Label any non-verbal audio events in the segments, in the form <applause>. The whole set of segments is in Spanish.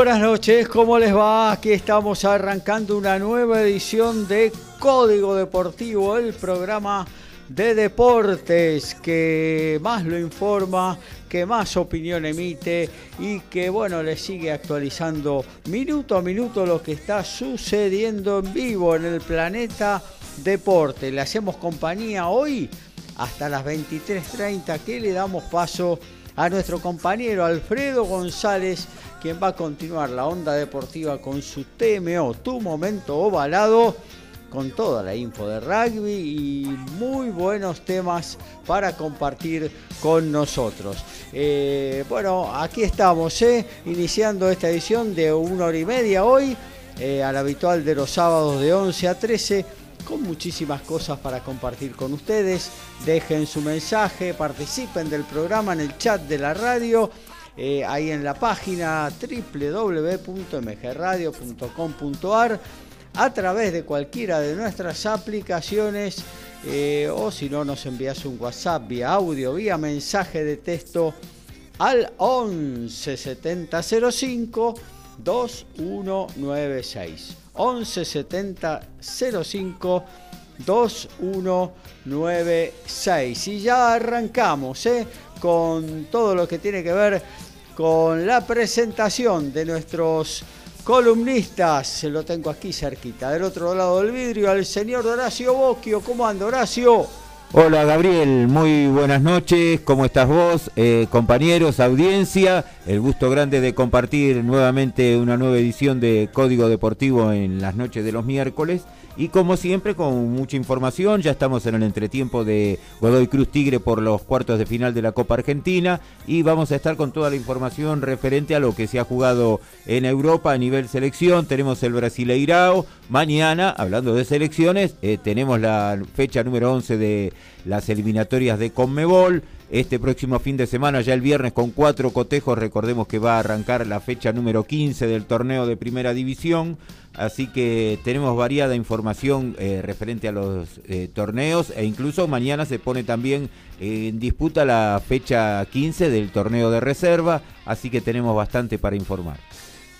Buenas noches, ¿cómo les va? Aquí estamos arrancando una nueva edición de Código Deportivo, el programa de deportes que más lo informa, que más opinión emite y que bueno, le sigue actualizando minuto a minuto lo que está sucediendo en vivo en el planeta deporte. Le hacemos compañía hoy hasta las 23.30 que le damos paso a nuestro compañero Alfredo González quien va a continuar la onda deportiva con su TMO, tu momento ovalado, con toda la info de rugby y muy buenos temas para compartir con nosotros. Eh, bueno, aquí estamos, eh, iniciando esta edición de una hora y media hoy, eh, al habitual de los sábados de 11 a 13 con muchísimas cosas para compartir con ustedes. Dejen su mensaje, participen del programa en el chat de la radio eh, ahí en la página www.mgradio.com.ar a través de cualquiera de nuestras aplicaciones eh, o si no nos envías un WhatsApp vía audio, vía mensaje de texto al 11 70 05 2196 11 70 05 2196 y ya arrancamos ¿eh? con todo lo que tiene que ver con la presentación de nuestros columnistas. Se lo tengo aquí cerquita, del otro lado del vidrio, al señor Horacio Bocchio. ¿Cómo anda, Horacio? Hola Gabriel, muy buenas noches, ¿cómo estás vos? Eh, compañeros, audiencia, el gusto grande de compartir nuevamente una nueva edición de Código Deportivo en las noches de los miércoles. Y como siempre, con mucha información, ya estamos en el entretiempo de Godoy Cruz Tigre por los cuartos de final de la Copa Argentina y vamos a estar con toda la información referente a lo que se ha jugado en Europa a nivel selección. Tenemos el Brasileirao. Mañana, hablando de selecciones, eh, tenemos la fecha número 11 de las eliminatorias de Conmebol. Este próximo fin de semana, ya el viernes, con cuatro cotejos, recordemos que va a arrancar la fecha número 15 del torneo de Primera División. Así que tenemos variada información eh, referente a los eh, torneos. E incluso mañana se pone también en disputa la fecha 15 del torneo de reserva, así que tenemos bastante para informar.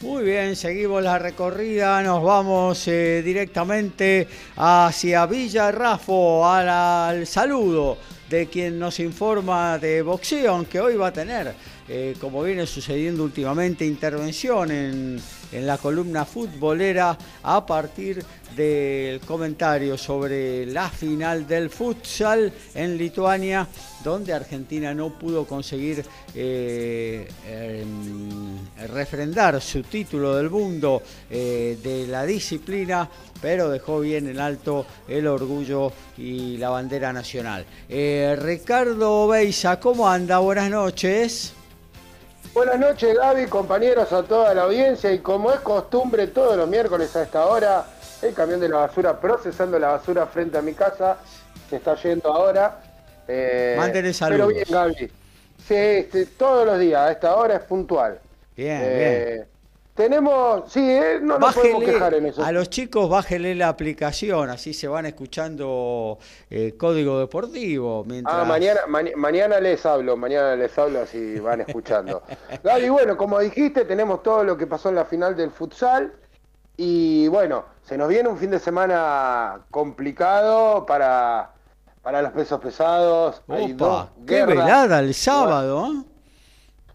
Muy bien, seguimos la recorrida, nos vamos eh, directamente hacia Villa Rafo, al saludo de quien nos informa de boxeo, aunque hoy va a tener, eh, como viene sucediendo últimamente, intervención en, en la columna futbolera a partir del comentario sobre la final del futsal en Lituania, donde Argentina no pudo conseguir eh, em, refrendar su título del mundo eh, de la disciplina pero dejó bien en alto el orgullo y la bandera nacional. Eh, Ricardo Beisa, ¿cómo anda? Buenas noches. Buenas noches Gaby, compañeros, a toda la audiencia y como es costumbre todos los miércoles a esta hora, el camión de la basura procesando la basura frente a mi casa, se está yendo ahora. Eh, Mándenle saludos. Pero bien Gaby, sí, todos los días, a esta hora es puntual. Bien, eh, bien. Tenemos, sí, eh, no nos podemos quejar en eso. A los chicos bájenle la aplicación, así se van escuchando eh, código deportivo. Mientras... Ah, mañana, mañana les hablo, mañana les hablo así van escuchando. <laughs> Gaby, bueno, como dijiste, tenemos todo lo que pasó en la final del futsal y bueno, se nos viene un fin de semana complicado para, para los pesos pesados. Opa, qué velada el sábado. ¿eh?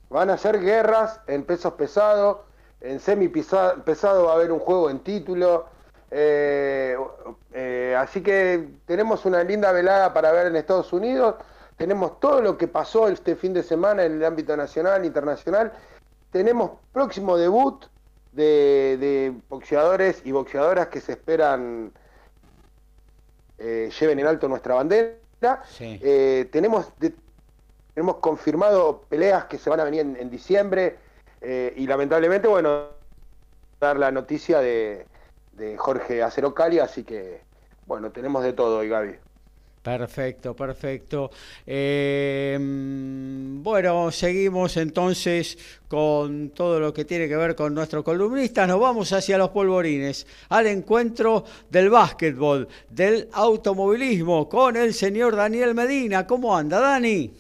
Van a ser guerras en pesos pesados en semi pesado va a haber un juego en título. Eh, eh, así que tenemos una linda velada para ver en Estados Unidos. tenemos todo lo que pasó este fin de semana en el ámbito nacional, internacional, tenemos próximo debut de, boxeadores y boxeadoras que se esperan eh, lleven en alto nuestra bandera. Eh, tenemos, tenemos confirmado peleas que se van a venir en, diciembre eh, y lamentablemente, bueno, dar la noticia de, de Jorge Acerocali, así que, bueno, tenemos de todo hoy, Gaby. Perfecto, perfecto. Eh, bueno, seguimos entonces con todo lo que tiene que ver con nuestro columnista. Nos vamos hacia los polvorines, al encuentro del básquetbol, del automovilismo, con el señor Daniel Medina. ¿Cómo anda, Dani?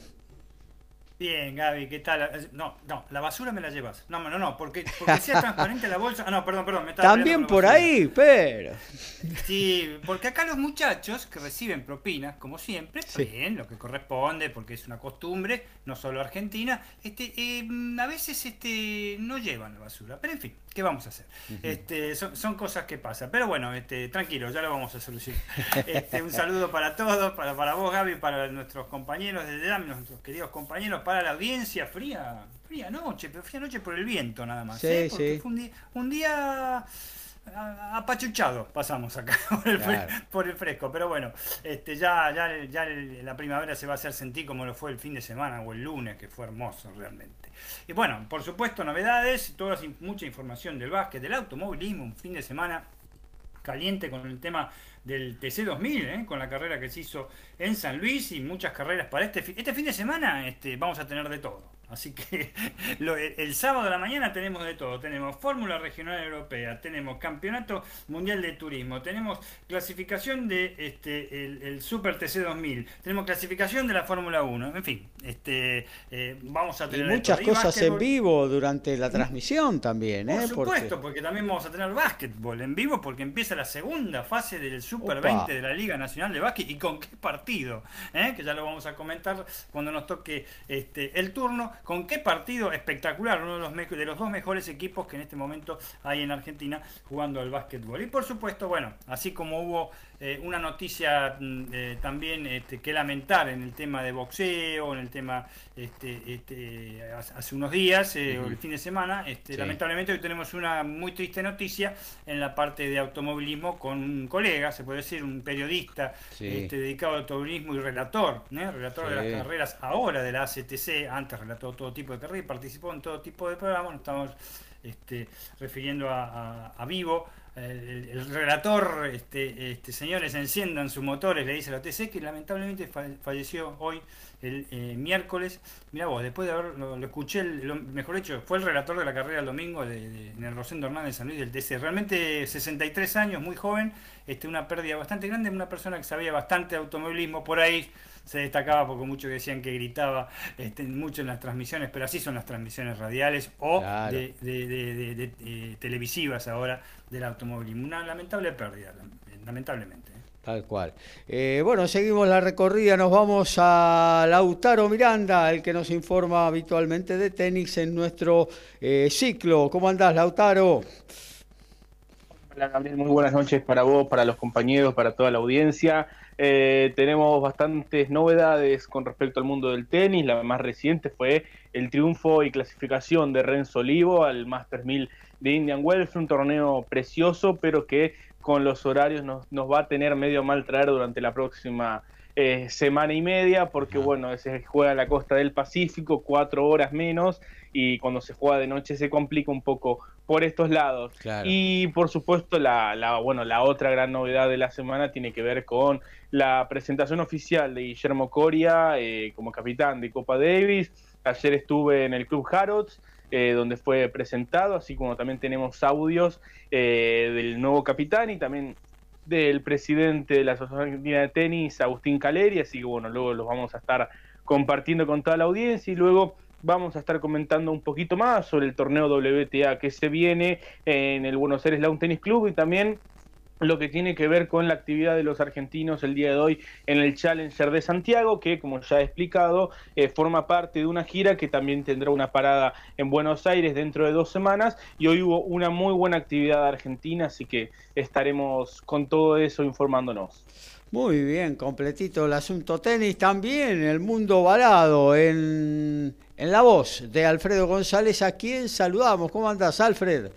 Bien, Gaby, ¿qué tal? Eh, no, no, la basura me la llevas. No, no, no, porque, porque sea transparente la bolsa. Ah, no, perdón, perdón. Me También por ahí, pero. Sí, porque acá los muchachos que reciben propinas, como siempre, bien, lo que corresponde, porque es una costumbre, no solo Argentina, este, eh, a veces este, no llevan la basura. Pero en fin, ¿qué vamos a hacer? este, son, cosas que pasan. Pero bueno, este, tranquilo, ya lo vamos a solucionar. <laughs> Este, un saludo para todos, para, para vos, Gaby, para nuestros compañeros de DAM, nuestros queridos compañeros para la audiencia, fría, fría noche, pero fría noche por el viento nada más. ¿eh? Porque fue un día, apachuchado pasamos acá <laughs> por el, fresco, pero bueno, este ya, ya, ya la primavera se va a hacer sentir como lo fue el fin de semana o el lunes, que fue hermoso realmente. Y bueno, por supuesto, novedades, toda, mucha información del básquet, del automovilismo, un fin de semana caliente con el tema del TC2000, ¿eh? con la carrera que se hizo en San Luis y muchas carreras para este fin. Este fin de semana este, vamos a tener de todo. Así que <laughs> el, sábado de la mañana tenemos de todo. Tenemos Fórmula Regional Europea, tenemos Campeonato Mundial de Turismo, tenemos clasificación de este el, Super TC 2000, tenemos clasificación de la Fórmula 1. En fin, este eh, vamos a tener... muchas cosas en vivo durante la transmisión también. ¿eh? Por supuesto, porque... también vamos a tener básquetbol en vivo porque empieza la segunda fase del Super 20 de la Liga Nacional de Básquet. ¿Y con qué partido? ¿Eh? Que ya lo vamos a comentar cuando nos toque este, el turno con qué partido espectacular, uno de los, de los dos mejores equipos que en este momento hay en Argentina jugando al básquetbol. Y por supuesto, bueno, así como hubo eh, una noticia mm, eh, también este, que lamentar en el tema de boxeo, en el tema este, este, hace unos días, eh, o el fin de semana, este, lamentablemente hoy tenemos una muy triste noticia en la parte de automovilismo con un colega, se puede decir, un periodista este, dedicado al automovilismo y relator, relator de las carreras ahora de la ACTC, antes relató todo tipo de carreras y participó en todo tipo de programas, nos estamos este, refiriendo a Vivo el, relator, este, este, señores, enciendan sus motores, le dice a la TC, que lamentablemente falleció hoy, el eh, miércoles. Mira vos, después de haberlo lo escuché, lo, mejor dicho, fue el relator de la carrera el domingo de, en el Rosendo Hernández San Luis del TC. Realmente 63 años, muy joven, este, una pérdida bastante grande, una persona que sabía bastante de automovilismo por ahí se destacaba porque muchos decían que gritaba este, mucho en las transmisiones, pero así son las transmisiones radiales o de, eh, televisivas ahora del automovilismo. Una lamentable pérdida, lamentablemente. ¿eh? Tal cual. Eh, bueno, seguimos la recorrida, nos vamos a Lautaro Miranda, el que nos informa habitualmente de tenis en nuestro ciclo. ¿Cómo andás, Lautaro? Hola, Gabriel, muy buenas noches para vos, para los compañeros, para toda la audiencia. Eh, tenemos bastantes novedades con respecto al mundo del tenis. La más reciente fue el triunfo y clasificación de Renzo Olivo al Masters 1000 de Indian Wells. Un torneo precioso, pero que con los horarios nos, nos va a tener medio mal traer durante la próxima eh, semana y media, porque bueno, se juega en la costa del Pacífico, cuatro horas menos, y cuando se juega de noche se complica un poco por estos lados. Y por supuesto, la, la, bueno, la otra gran novedad de la semana tiene que ver con la presentación oficial de Guillermo Coria eh, como capitán de Copa Davis. Ayer estuve en el Club Harrods. Eh, donde fue presentado, así como también tenemos audios del nuevo capitán y también del presidente de la Asociación Argentina de Tenis, Agustín Caleri, así que bueno, luego los vamos a estar compartiendo con toda la audiencia y luego vamos a estar comentando un poquito más sobre el torneo WTA que se viene en el Buenos Aires Lawn Tennis Club y también lo que tiene que ver con la actividad de los argentinos el día de hoy en el Challenger de Santiago, que como ya he explicado, eh, forma parte de una gira que también tendrá una parada en Buenos Aires dentro de dos semanas y hoy hubo una muy buena actividad argentina, así que estaremos con todo eso informándonos. Muy bien, completito el asunto tenis. También el mundo balado en, en la voz de Alfredo González, a quien saludamos. ¿Cómo andas, Alfred?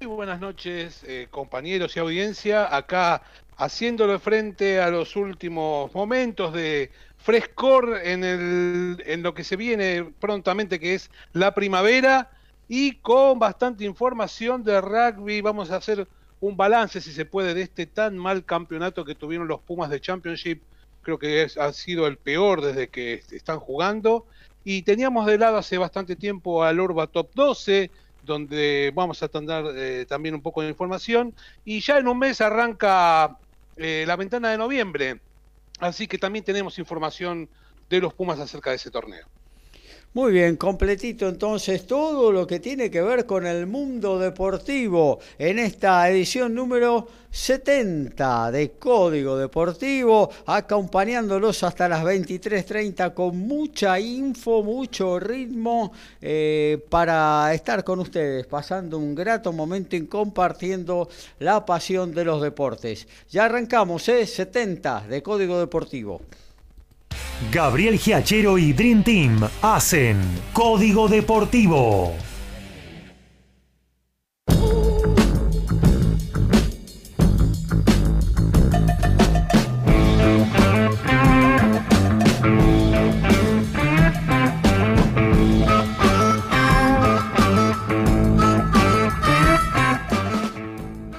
Muy buenas noches, eh, compañeros y audiencia. Acá haciéndole frente a los últimos momentos de frescor en, el, en lo que se viene prontamente, que es la primavera, y con bastante información de rugby. Vamos a hacer un balance, si se puede, de este tan mal campeonato que tuvieron los Pumas de Championship. Creo que ha sido el peor desde que están jugando. Y teníamos de lado hace bastante tiempo al Orba Top 12, donde vamos a tener eh, también un poco de información. Y ya en un mes arranca eh, la ventana de noviembre, así que también tenemos información de los Pumas acerca de ese torneo. Muy bien, completito entonces todo lo que tiene que ver con el mundo deportivo en esta edición número 70 de Código Deportivo, acompañándolos hasta las 23.30 con mucha info, mucho ritmo eh, para estar con ustedes, pasando un grato momento y compartiendo la pasión de los deportes. Ya arrancamos, ¿eh? 70 de Código Deportivo. Gabriel Giachero y Dream Team hacen Código Deportivo.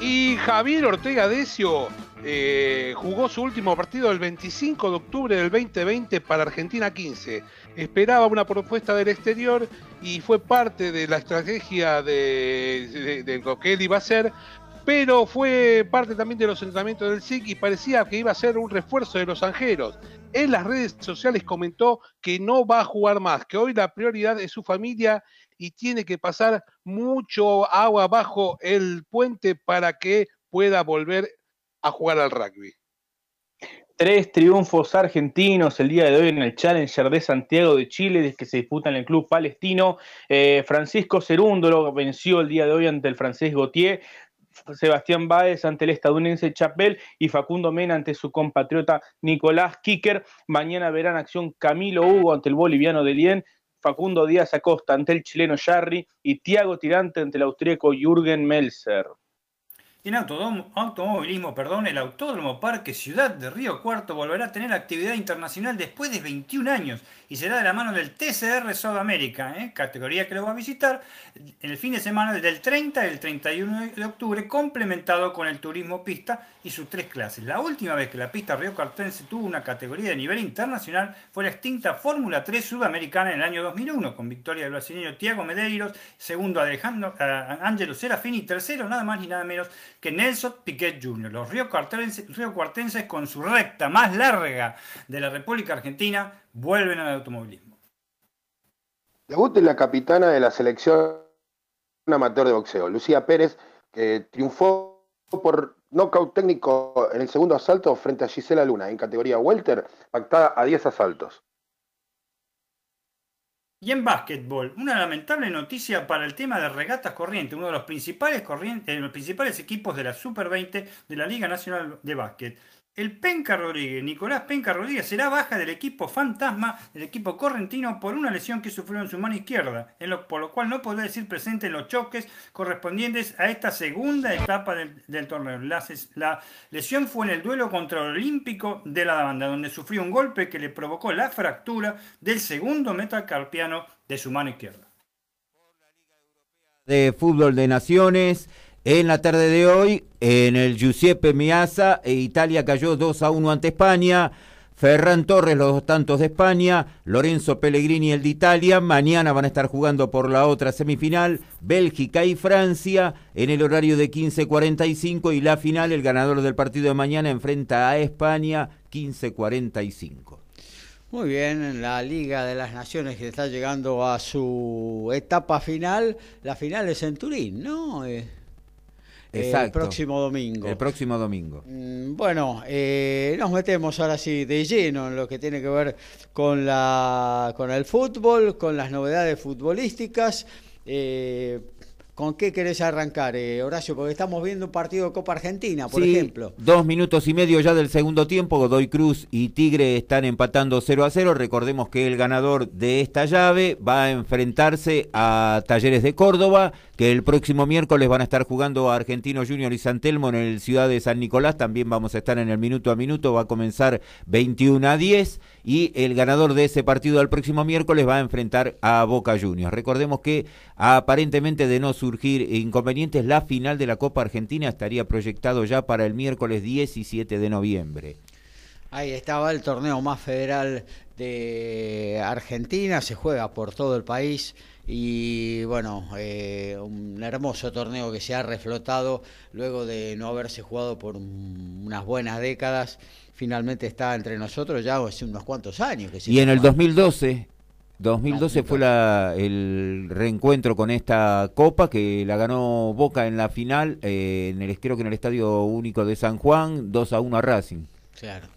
Y Javier Ortega Decio eh, jugó su último partido el 25 de octubre del 2020 para Argentina 15. Esperaba una propuesta del exterior y fue parte de la estrategia de, de lo que él iba a hacer, pero fue parte también de los entrenamientos del SIC y parecía que iba a ser un refuerzo de los Angeros. En las redes sociales comentó que no va a jugar más, que hoy la prioridad es su familia y tiene que pasar mucho agua bajo el puente para que pueda volver a jugar al rugby. Tres triunfos argentinos el día de hoy en el Challenger de Santiago de Chile, que se disputa en el club palestino. Eh, Francisco Cerúndolo venció el día de hoy ante el francés Gauthier. Sebastián Báez ante el estadounidense Chapel y Facundo Mena ante su compatriota Nicolás Kicker. Mañana verán acción Camilo Hugo ante el boliviano de Lien, Facundo Díaz Acosta ante el chileno Jarry y Tiago Tirante ante el austríaco Jürgen Melzer. En automovilismo, perdón, el Autódromo Parque Ciudad de Río Cuarto volverá a tener actividad internacional después de 21 años y será de la mano del TCR Sudamérica, ¿eh? categoría que lo va a visitar en el fin de semana del 30 al 31 de octubre, complementado con el turismo pista y sus tres clases. La última vez que la pista Río Cuartense tuvo una categoría de nivel internacional fue la extinta Fórmula 3 Sudamericana en el año 2001, con victoria del brasileño Tiago Medeiros, segundo Alejandro uh, Serafini, tercero nada más ni nada menos que Nelson Piquet Jr. Los río cuartenses, con su recta más larga de la República Argentina vuelven al automovilismo. Debut de la capitana de la selección amateur de boxeo, Lucía Pérez, que triunfó por nocaut técnico en el segundo asalto frente a Gisela Luna en categoría welter, pactada a 10 asaltos. Y en básquetbol, una lamentable noticia para el tema de regatas corriente, uno de los principales, corrientes, los principales equipos de la Super 20 de la Liga Nacional de Básquet. El Penca Rodríguez, Nicolás Penca Rodríguez, será baja del equipo fantasma del equipo correntino por una lesión que sufrió en su mano izquierda, por lo cual no podrá decir presente en los choques correspondientes a esta segunda etapa del, torneo. La, lesión fue en el duelo contra el Olímpico de la banda, donde sufrió un golpe que le provocó la fractura del segundo metacarpiano de su mano izquierda. De fútbol de naciones. En la tarde de hoy, en el Giuseppe Miasa, e Italia cayó 2 a 1 ante España. Ferran Torres, los dos tantos de España, Lorenzo Pellegrini, el de Italia. Mañana van a estar jugando por la otra semifinal, Bélgica y Francia, en el horario de 15.45. Y la final, el ganador del partido de mañana enfrenta a España, 15.45. Muy bien, la Liga de las Naciones que está llegando a su etapa final. La final es en Turín, ¿no? Eh, el próximo domingo. El próximo domingo. Mm, bueno, eh, nos metemos ahora sí de lleno en lo que tiene que ver con, la, con el fútbol, con las novedades futbolísticas. Eh, ¿Con qué querés arrancar, eh, Horacio? Porque estamos viendo un partido de Copa Argentina, por Sí, ejemplo. Dos minutos y medio ya del segundo tiempo. Godoy Cruz y Tigre están empatando 0 a 0. Recordemos que el ganador de esta llave va a enfrentarse a Talleres de Córdoba, que el próximo miércoles van a estar jugando a Argentino Junior y San Telmo en el Ciudad de San Nicolás. También vamos a estar en el minuto a minuto. Va a comenzar 21 a 10. Y el ganador de ese partido del próximo miércoles va a enfrentar a Boca Juniors. Recordemos que aparentemente de no surgir inconvenientes, la final de la Copa Argentina estaría proyectado ya para el miércoles 17 de noviembre. Ahí estaba el torneo más federal de Argentina, se juega por todo el país y bueno, eh, un hermoso torneo que se ha reflotado luego de no haberse jugado por un- unas buenas décadas. Finalmente está entre nosotros ya hace unos cuantos años. Que se Y en el juega. 2012, 2012 fue la, el reencuentro con esta copa que la ganó Boca en la final, eh, en el, creo que en el Estadio Único de San Juan, 2 a 1 a Racing. Claro,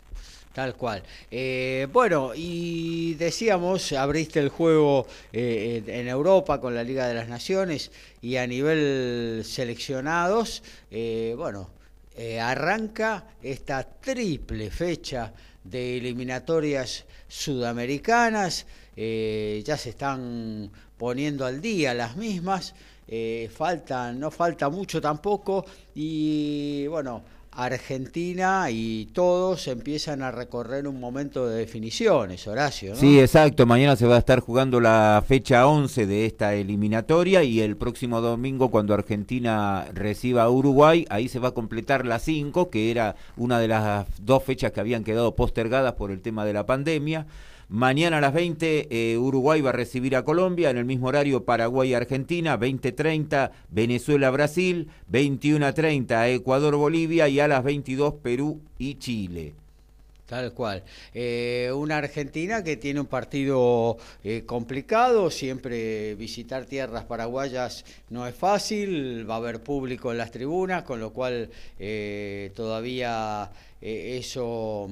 tal cual. Eh, bueno, y decíamos, abriste el juego eh, en Europa con la Liga de las Naciones y a nivel seleccionados, eh, bueno, eh, arranca esta triple fecha de eliminatorias sudamericanas, eh, ya se están poniendo al día las mismas, eh, falta, no falta mucho tampoco. Y bueno, Argentina y todos empiezan a recorrer un momento de definiciones, Horacio. ¿no? Sí, exacto. Mañana se va a estar jugando la fecha 11 de esta eliminatoria y el próximo domingo cuando Argentina reciba a Uruguay, ahí se va a completar la 5, que era una de las dos fechas que habían quedado postergadas por el tema de la pandemia. Mañana a las 20 eh, Uruguay va a recibir a Colombia, en el mismo horario Paraguay-Argentina, 20.30 Venezuela-Brasil, 21.30 Ecuador-Bolivia y a las 22 Perú y Chile. Tal cual. Eh, una Argentina que tiene un partido eh, complicado, siempre visitar tierras paraguayas no es fácil, va a haber público en las tribunas, con lo cual todavía eso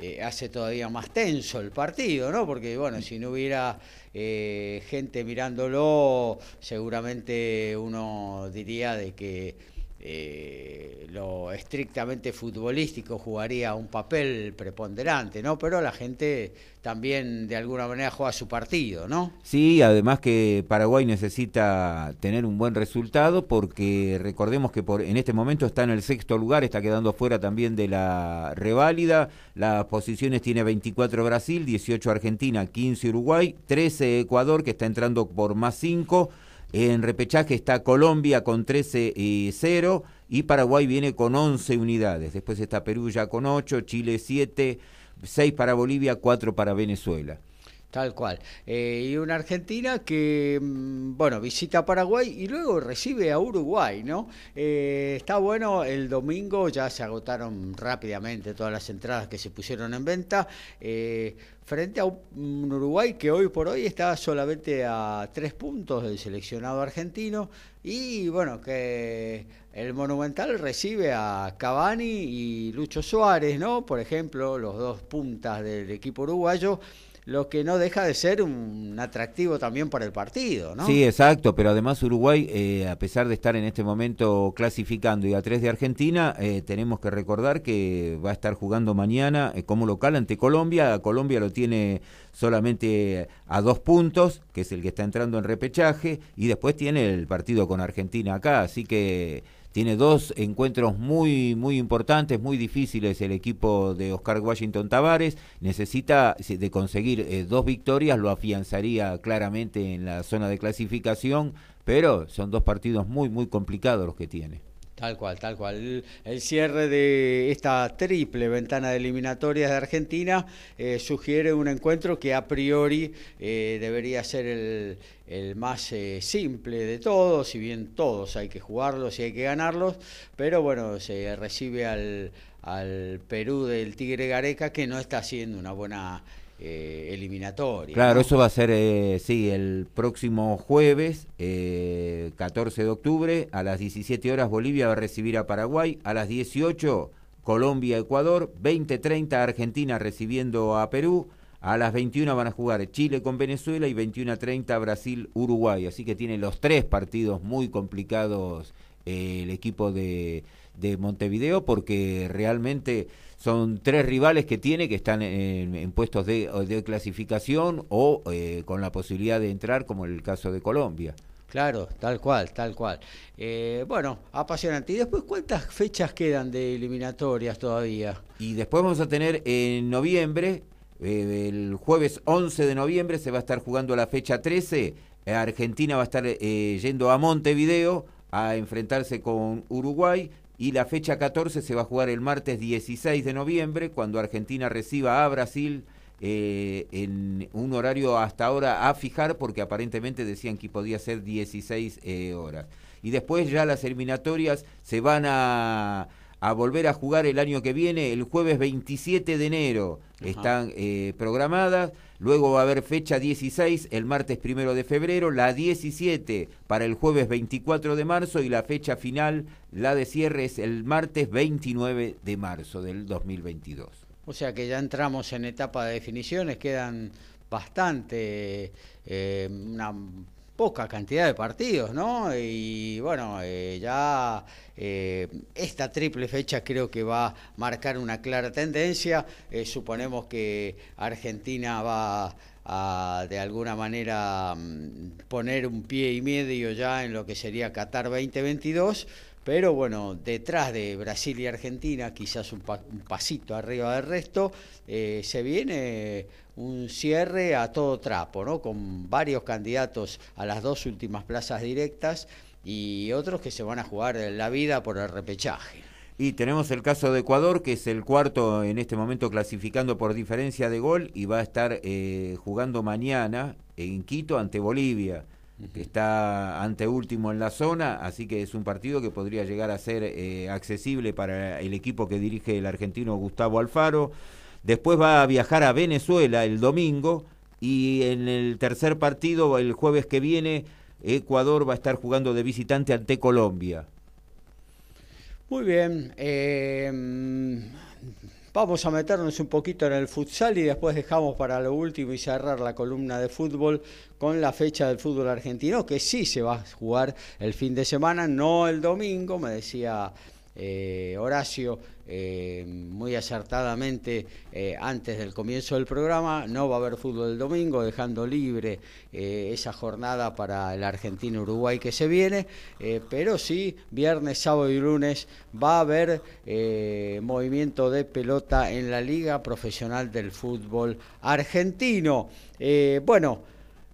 eh, hace todavía más tenso el partido, ¿no? Porque, bueno, si no hubiera eh, gente mirándolo, seguramente uno diría de que eh, lo estrictamente futbolístico jugaría un papel preponderante, ¿no? Pero la gente también de alguna manera juega su partido, ¿no? Sí, además que Paraguay necesita tener un buen resultado porque recordemos que por, en este momento está en el sexto lugar, está quedando fuera también de la reválida. Las posiciones tiene 24 Brasil, 18 Argentina, 15 Uruguay, 13 Ecuador que está entrando por más 5. En repechaje está Colombia con 13 y 0 y Paraguay viene con 11 unidades. Después está Perú ya con 8, Chile 7, 6 para Bolivia, 4 para Venezuela. Tal cual. Eh, y una Argentina que, mm, bueno, visita Paraguay y luego recibe a Uruguay, ¿no? Eh, está bueno, el domingo ya se agotaron rápidamente todas las entradas que se pusieron en venta. eh, frente a un Uruguay que hoy por hoy está solamente a tres puntos del seleccionado argentino y bueno, que el Monumental recibe a Cavani y Lucho Suárez, ¿no? Por ejemplo, los dos puntas del equipo uruguayo lo que no deja de ser un atractivo también para el partido, ¿no? Sí, exacto, pero además Uruguay, eh, a pesar de estar en este momento clasificando y a tres de Argentina, eh, tenemos que recordar que va a estar jugando mañana eh, como local ante Colombia. Colombia lo tiene solamente a dos puntos, que es el que está entrando en repechaje, y después tiene el partido con Argentina acá, así que tiene dos encuentros muy muy importantes, muy difíciles el equipo de Oscar Washington Tavares, necesita si de conseguir eh, dos victorias, lo afianzaría claramente en la zona de clasificación, pero son dos partidos muy muy complicados los que tiene. Tal cual, tal cual. El, cierre de esta triple ventana de eliminatorias de Argentina eh, sugiere un encuentro que a priori eh, debería ser el, el más eh, simple de todos, si bien todos hay que jugarlos y hay que ganarlos, pero bueno, se recibe al, al Perú del Tigre Gareca que no está haciendo una buena eh, eliminatoria. Claro, ¿no? eso va a ser, eh, sí, el próximo jueves, eh, 14 de octubre, a las 17 horas Bolivia va a recibir a Paraguay, a las 18 Colombia, Ecuador, 20-30 Argentina recibiendo a Perú, A las 21 van a jugar Chile con Venezuela y 21 a 30 Brasil-Uruguay. Así que tiene los tres partidos muy complicados eh, el equipo de, Montevideo porque realmente son tres rivales que tiene que están en, puestos de, clasificación o eh, con la posibilidad de entrar, como el caso de Colombia. Claro, tal cual, tal cual. Eh, bueno, apasionante. ¿Y después cuántas fechas quedan de eliminatorias todavía? Y después vamos a tener en noviembre, eh, el jueves 11 de noviembre se va a estar jugando la fecha 13. Argentina va a estar eh, yendo a Montevideo a enfrentarse con Uruguay. Y la fecha 14 se va a jugar el martes 16 de noviembre, cuando Argentina reciba a Brasil eh, en un horario hasta ahora a fijar porque aparentemente decían que podía ser 16 eh, horas. Y después ya las eliminatorias se van a, a, volver a jugar el año que viene, el jueves 27 de enero están eh, programadas. Luego va a haber fecha 16 el martes primero de febrero, la 17 para el jueves 24 de marzo y la fecha final, la de cierre, es el martes 29 de marzo del 2022. O sea que ya entramos en etapa de definiciones, quedan bastante, eh, una poca cantidad de partidos, ¿no? Y bueno, eh, ya eh, esta triple fecha creo que va a marcar una clara tendencia. suponemos que Argentina va a de alguna manera mm, poner un pie y medio ya en lo que sería Qatar 2022 pero bueno, detrás de Brasil y Argentina, quizás un, pasito arriba del resto, eh, se viene un cierre a todo trapo, ¿no? Con varios candidatos a las dos últimas plazas directas y otros que se van a jugar la vida por el repechaje. Y tenemos el caso de Ecuador, que es el cuarto en este momento clasificando por diferencia de gol y va a estar eh, jugando mañana en Quito ante Bolivia que está anteúltimo en la zona, así que es un partido que podría llegar a ser eh, accesible para el equipo que dirige el argentino Gustavo Alfaro. Después va a viajar a Venezuela el domingo y en el tercer partido, el jueves que viene, Ecuador va a estar jugando de visitante ante Colombia. Muy bien. Eh, Vamos a meternos un poquito en el futsal y después dejamos para lo último y cerrar la columna de fútbol con la fecha del fútbol argentino, que sí se va a jugar el fin de semana, no el domingo, me decía eh, Horacio eh, muy acertadamente eh, antes del comienzo del programa. No va a haber fútbol el domingo, dejando libre esa jornada para el Argentino-Uruguay que se viene, pero sí, viernes, sábado y lunes va a haber movimiento de pelota en la Liga Profesional del Fútbol Argentino. bueno,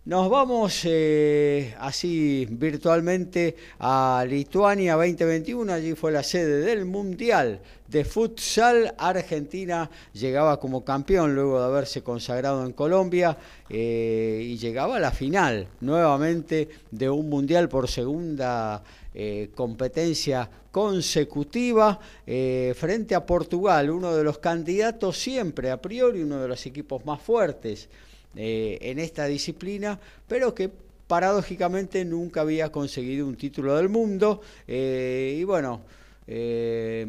nos vamos eh, así virtualmente a Lituania 2021, allí fue la sede del Mundial de Futsal. Argentina llegaba como campeón luego de haberse consagrado en Colombia eh, y llegaba a la final nuevamente de un Mundial por segunda eh, competencia consecutiva frente a Portugal, uno de los candidatos siempre a priori, uno de los equipos más fuertes eh, en esta disciplina, pero que paradójicamente nunca había conseguido un título del mundo. Eh, y bueno, eh,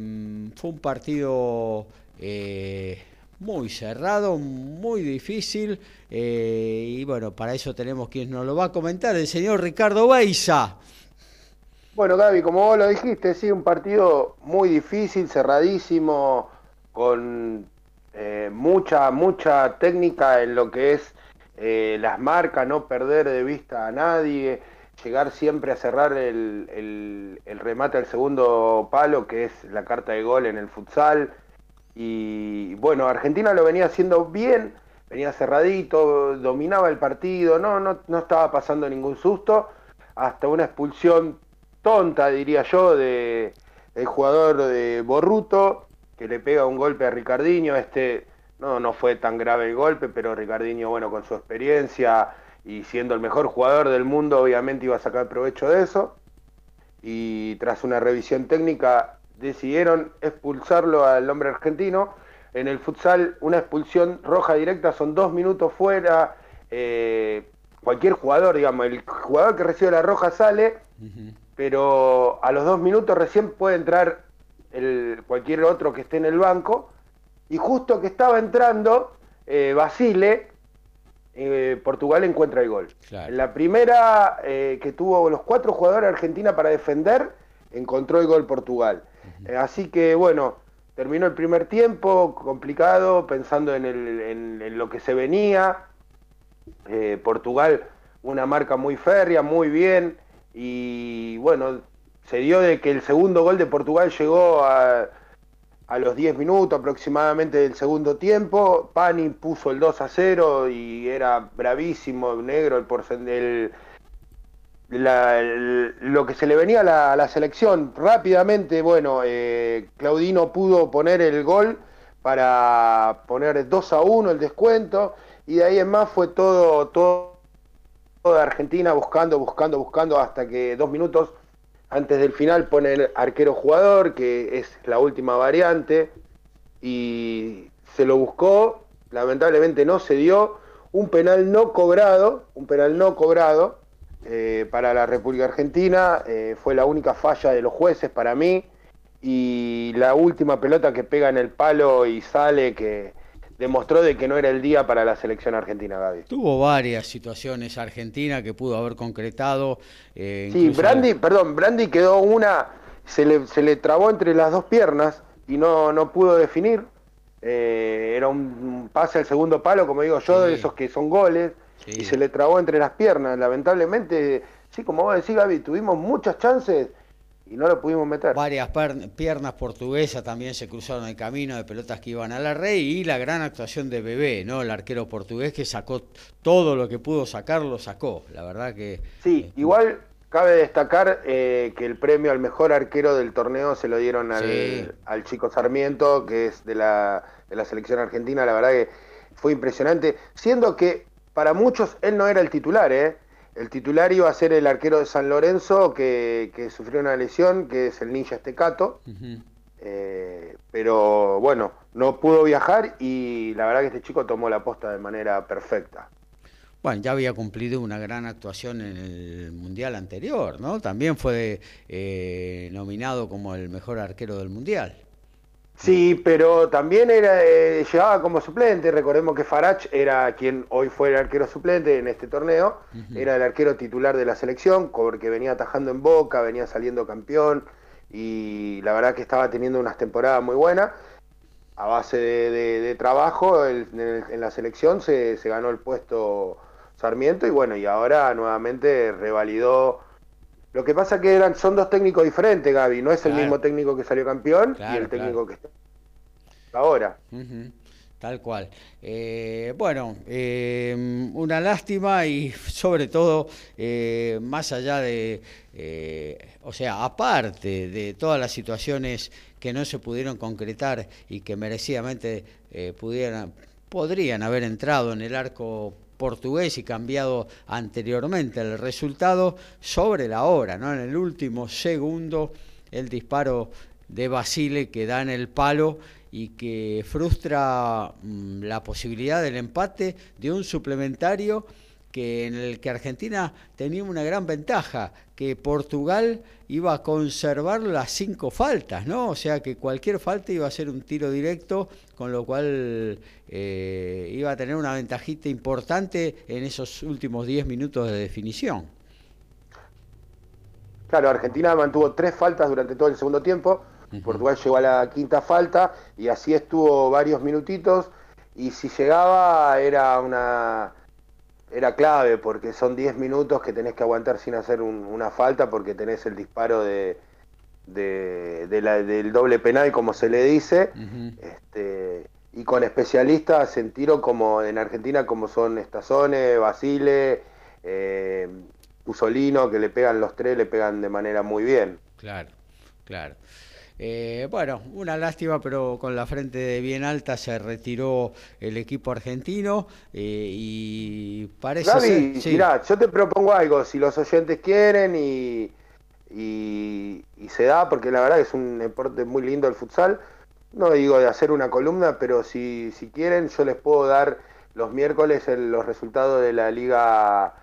fue un partido muy cerrado, muy difícil. y bueno, para eso tenemos quien nos lo va a comentar, el señor Ricardo Beiza. Bueno, Gaby, como vos lo dijiste, sí, un partido muy difícil, cerradísimo, con eh, mucha, mucha técnica en lo que es eh, las marcas, no perder de vista a nadie, llegar siempre a cerrar el, el, remate al segundo palo, que es la carta de gol en el futsal. Y bueno, Argentina lo venía haciendo bien, venía cerradito, dominaba el partido, no, no, no estaba pasando ningún susto, hasta una expulsión tonta, diría yo, de el jugador de Borruto, que le pega un golpe a Ricardinho, este no, no fue tan grave el golpe, pero Ricardinho, bueno, con su experiencia y siendo el mejor jugador del mundo, obviamente iba a sacar provecho de eso. Y tras una revisión técnica decidieron expulsarlo al hombre argentino. En el futsal, una expulsión roja directa son dos minutos fuera. Eh, cualquier jugador, digamos, el jugador que recibe la roja sale, pero a los dos minutos recién puede entrar el, cualquier otro que esté en el banco, y justo que estaba entrando, eh, Basile, eh, Portugal encuentra el gol. En la primera eh, que tuvo los cuatro jugadores de Argentina para defender, encontró el gol Portugal. así que bueno, terminó el primer tiempo complicado, pensando en, en lo que se venía. Portugal, una marca muy férrea, muy bien. Y bueno, se dio de que el segundo gol de Portugal llegó a, a los 10 minutos aproximadamente del segundo tiempo. Pani puso el 2 a 0 y era bravísimo, negro el, el, lo que se le venía a la, selección. Rápidamente, bueno, eh, Claudino pudo poner el gol para poner 2 a 1 el descuento y de ahí en más fue todo, todo, toda Argentina buscando, buscando, buscando hasta que dos minutos antes del final pone el arquero jugador, que es la última variante, y se lo buscó, lamentablemente no se dio, un penal no cobrado, un penal no cobrado eh, para la República Argentina, eh, fue la única falla de los jueces para mí, y la última pelota que pega en el palo y sale, que demostró de que no era el día para la selección argentina, Gaby. Tuvo varias situaciones Argentina que pudo haber concretado. Eh, sí, Brandi, perdón, Brandi quedó una, se le, se le trabó entre las dos piernas y no, no pudo definir. Eh, era un pase al segundo palo, como digo yo, de esos que son goles, y se le trabó entre las piernas. Lamentablemente, sí, como vos decís, Gaby, tuvimos muchas chances y no lo pudimos meter. Varias piernas portuguesas también se cruzaron el camino de pelotas que iban a la red y la gran actuación de Bebé, ¿no? El arquero portugués que sacó todo lo que pudo sacar, lo sacó. La verdad que. Sí, eh, igual cabe destacar eh, que el premio al mejor arquero del torneo se lo dieron al, al chico Sarmiento, que es de la, de la selección argentina. La verdad que fue impresionante, siendo que para muchos él no era el titular, ¿eh? El titular iba a ser el arquero de San Lorenzo que, sufrió una lesión, que es el Ninja Estecato. Eh, pero bueno, no pudo viajar y la verdad que este chico tomó la posta de manera perfecta. Bueno, ya había cumplido una gran actuación en el Mundial anterior, ¿no? También fue eh, nominado como el mejor arquero del Mundial. Sí, pero también era eh, llegaba como suplente. Recordemos que Farach era quien hoy fue el arquero suplente en este torneo. Era el arquero titular de la selección, porque venía atajando en Boca, venía saliendo campeón y la verdad que estaba teniendo unas temporadas muy buenas. A base de, trabajo en, la selección se, ganó el puesto Sarmiento y bueno, y ahora nuevamente revalidó lo que pasa que eran, son dos técnicos diferentes, Gaby. No es el mismo técnico que salió campeón y el técnico que está ahora. Tal cual. Eh, bueno, eh, una lástima y sobre todo, eh, más allá de, o sea, aparte de todas las situaciones que no se pudieron concretar y que merecidamente pudieran, podrían haber entrado en el arco portugués y cambiado anteriormente el resultado sobre la hora, ¿no? En el último segundo el disparo de Basile que da en el palo y que frustra mm, la posibilidad del empate de un suplementario que en el que Argentina tenía una gran ventaja, que Portugal iba a conservar las cinco faltas, ¿no? O sea que cualquier falta iba a ser un tiro directo, con lo cual eh, iba a tener una ventajita importante en esos últimos diez minutos de definición. Claro, Argentina mantuvo tres faltas durante todo el segundo tiempo, Portugal llegó a la quinta falta y así estuvo varios minutitos y si llegaba era una era clave porque son 10 minutos que tenés que aguantar sin hacer una falta porque tenés el disparo de, de, la, del doble penal, como se le dice, este, y con especialistas en tiro como en Argentina, como son Estazone, Basile, eh, Usolino, que le pegan los tres, le pegan de manera muy bien. Claro, claro. Eh, bueno, una lástima, pero con la frente bien alta se retiró el equipo argentino eh, y parece Gaby, ser... yo te propongo algo, si los oyentes quieren y, y, se da, porque la verdad es un deporte muy lindo el futsal, no digo de hacer una columna, pero si, si quieren yo les puedo dar los miércoles los resultados de la liga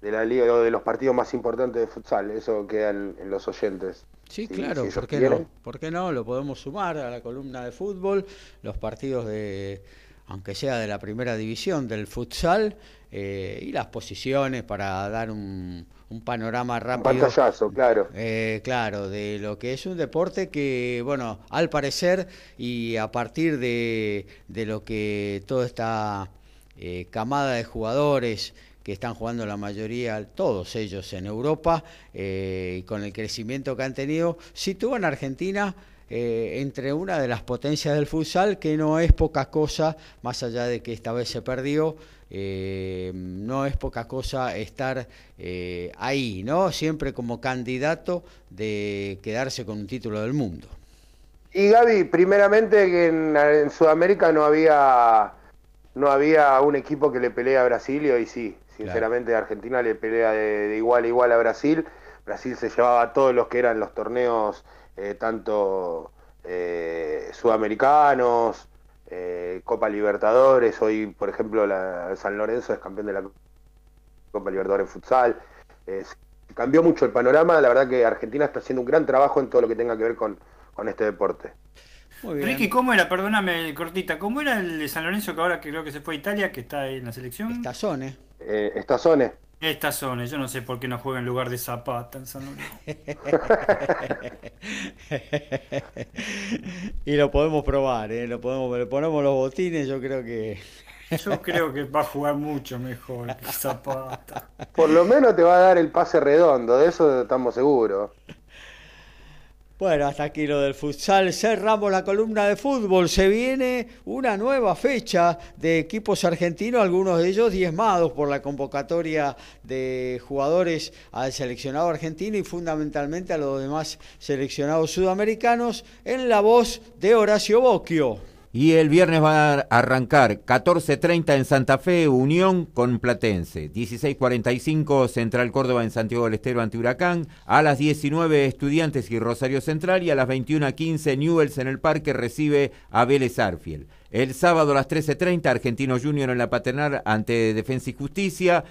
de la liga de los partidos más importantes de futsal, eso queda en los oyentes. Sí, claro, ¿por qué no? ¿Por qué no? Lo podemos sumar a la columna de fútbol, los partidos de aunque sea de la primera división del futsal, eh, y las posiciones para dar un, panorama rápido. Un pantallazo, claro. Eh, claro, de lo que es un deporte que, bueno, al parecer y a partir de, de lo que toda esta eh, camada de jugadores que están jugando la mayoría, todos ellos en Europa, y con el crecimiento que han tenido, sitúan a Argentina eh, entre una de las potencias del futsal, que no es poca cosa, más allá de que esta vez se perdió, eh, no es poca cosa estar eh, ahí, ¿no? Siempre como candidato de quedarse con un título del mundo. Y Gaby, primeramente que en, Sudamérica no había no había un equipo que le pelea a Brasil y hoy sí, sinceramente Argentina le pelea de, igual a igual a Brasil. Brasil se llevaba a todos los que eran los torneos eh, tanto eh, sudamericanos, eh, Copa Libertadores, hoy por ejemplo San Lorenzo es campeón de la Copa Libertadores futsal. cambió mucho el panorama, la verdad que Argentina está haciendo un gran trabajo en todo lo que tenga que ver con, este deporte. Ricky, ¿cómo era? Perdóname, cortita. ¿Cómo era el de San Lorenzo que ahora creo que se fue a Italia, que está en la selección? Estazone. Eh, Estazone. Estas son, yo no sé por qué no juega en lugar de Zapata en San <laughs> y lo podemos probar, ¿eh? lo podemos, le ponemos los botines, yo creo que... <laughs> yo creo que va a jugar mucho mejor que Zapata. Por lo menos te va a dar el pase redondo, de eso estamos seguros. Bueno, hasta aquí lo del futsal. Cerramos la columna de fútbol. Se viene una nueva fecha de equipos argentinos, algunos de ellos diezmados por la convocatoria de jugadores al seleccionado argentino y fundamentalmente a los demás seleccionados sudamericanos en la voz de Horacio Bocchio. Y el viernes va a arrancar 14.30 en Santa Fe, Unión con Platense. 16.45 Central Córdoba en Santiago del Estero ante Huracán. A las 19 Estudiantes y Rosario Central. Y a las 21.15 Newells en el Parque recibe a Vélez Arfiel. El sábado a las 13.30 Argentino Junior en la Paternal ante Defensa y Justicia.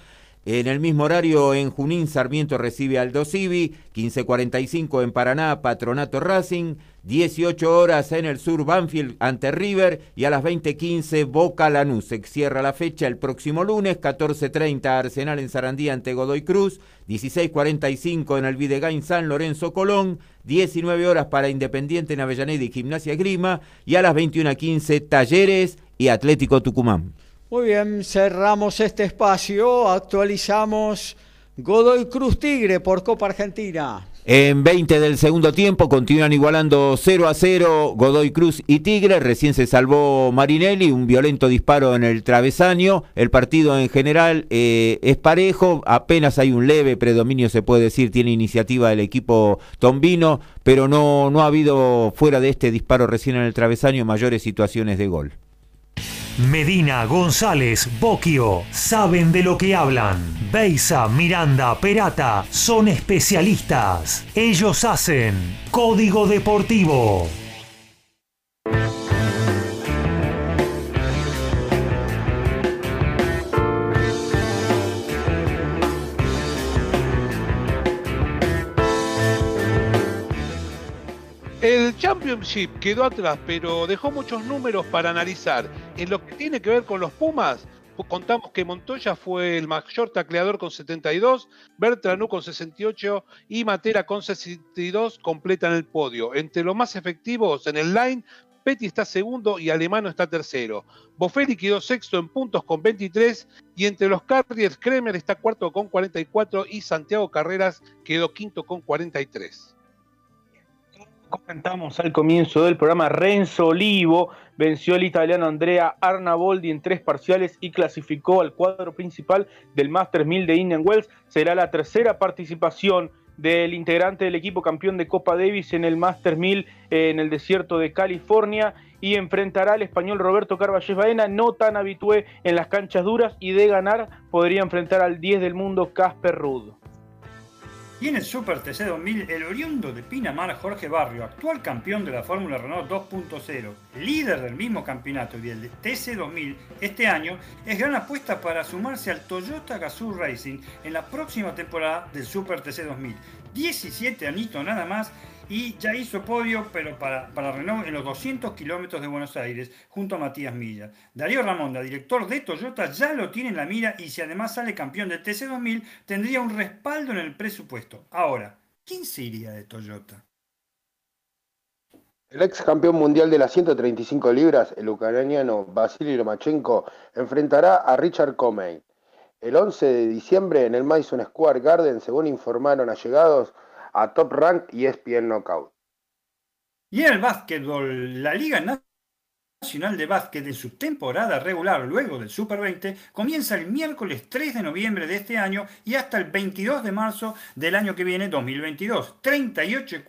En el mismo horario en Junín, Sarmiento recibe al Dosivi, 15.45 en Paraná, Patronato Racing, 18 horas en el sur, Banfield ante River y a las 20.15 Boca Lanús. Se cierra la fecha el próximo lunes, 14.30 Arsenal en Sarandí ante Godoy Cruz, 16.45 en el Videgain San Lorenzo Colón, 19 horas para Independiente en Avellaneda y Gimnasia Grima y a las 21.15 Talleres y Atlético Tucumán. Muy bien, cerramos este espacio, actualizamos Godoy Cruz Tigre por Copa Argentina. En 20 del segundo tiempo continúan igualando 0 a 0 Godoy Cruz y Tigre. Recién se salvó Marinelli, un violento disparo en el travesaño. El partido en general eh, es parejo, apenas hay un leve predominio, se puede decir, tiene iniciativa el equipo tombino, pero no, no ha habido fuera de este disparo recién en el travesaño mayores situaciones de gol. Medina, González, Boquio, saben de lo que hablan. Beisa, Miranda, Perata, son especialistas. Ellos hacen Código Deportivo. El Championship quedó atrás, pero dejó muchos números para analizar. En lo que tiene que ver con los Pumas, contamos que Montoya fue el mayor tacleador con 72, Bertranú con 68 y Matera con 62 completan el podio. Entre los más efectivos en el line, Petty está segundo y Alemano está tercero. Bofelli quedó sexto en puntos con 23 y entre los Carriers Kremer está cuarto con 44 y Santiago Carreras quedó quinto con 43 comentamos al comienzo del programa, Renzo Olivo venció al italiano Andrea Arnaboldi en tres parciales y clasificó al cuadro principal del Masters 1000 de Indian Wells. Será la tercera participación del integrante del equipo campeón de Copa Davis en el Masters 1000 en el desierto de California y enfrentará al español Roberto Carvalles Baena, no tan habitué en las canchas duras y de ganar podría enfrentar al 10 del mundo Casper Rudd. Y en el Super TC 2000, el oriundo de Pinamar, Jorge Barrio, actual campeón de la Fórmula Renault 2.0, líder del mismo campeonato y del TC 2000 este año, es gran apuesta para sumarse al Toyota Gazoo Racing en la próxima temporada del Super TC 2000. 17 añitos nada más y ya hizo podio, pero para, para Renault en los 200 kilómetros de Buenos Aires, junto a Matías Milla. Darío Ramonda, director de Toyota, ya lo tiene en la mira y si además sale campeón del TC2000, tendría un respaldo en el presupuesto. Ahora, ¿quién se iría de Toyota? El ex campeón mundial de las 135 libras, el ucraniano Vasily Lomachenko, enfrentará a Richard Comey el 11 de diciembre en el Madison Square Garden, según informaron allegados a Top Rank y ESPN Knockout. Y en el básquetbol, la Liga Nacional de Básquet de su temporada regular luego del Super 20 comienza el miércoles 3 de noviembre de este año y hasta el 22 de marzo del año que viene, 2022. 38,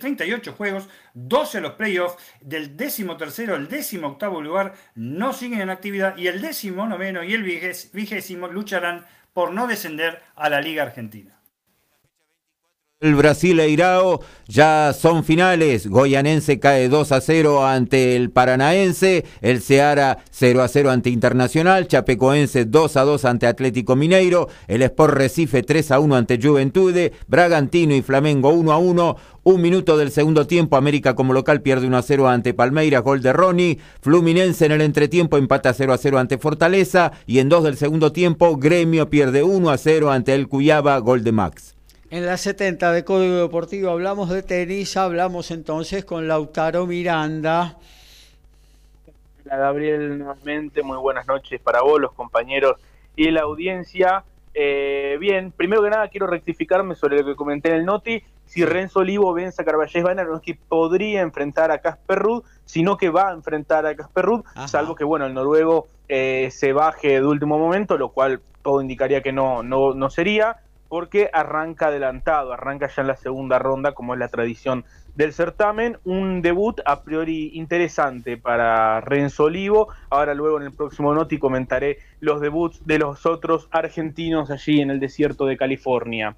38 juegos, 12 los playoffs, del décimo tercero al décimo octavo lugar no siguen en actividad y el décimo noveno y el vigésimo lucharán por no descender a la Liga Argentina. El Brasil Irao ya son finales. Goyanense cae 2 a 0 ante el Paranaense. El Ceará 0 a 0 ante Internacional. Chapecoense 2 a 2 ante Atlético Mineiro. El Sport Recife 3 a 1 ante Juventude. Bragantino y Flamengo 1 a 1. Un minuto del segundo tiempo, América como local pierde 1 a 0 ante Palmeiras, gol de Ronnie. Fluminense en el entretiempo empata 0 a 0 ante Fortaleza. Y en dos del segundo tiempo, Gremio pierde 1 a 0 ante el Cuyaba, gol de Max. En la 70 de Código Deportivo hablamos de tenis, hablamos entonces con Lautaro Miranda. Hola Gabriel, nuevamente muy buenas noches para vos, los compañeros y la audiencia. Eh, bien, primero que nada quiero rectificarme sobre lo que comenté en el Noti. Si Renzo Olivo vence a Carballés Banner, no es que podría enfrentar a Casper Ruud, sino que va a enfrentar a Casper Ruud, salvo que bueno, el noruego eh, se baje de último momento, lo cual todo indicaría que no, no, no sería porque arranca adelantado, arranca ya en la segunda ronda, como es la tradición del certamen. Un debut a priori interesante para Renzo Olivo. Ahora luego en el próximo noti comentaré los debuts de los otros argentinos allí en el desierto de California.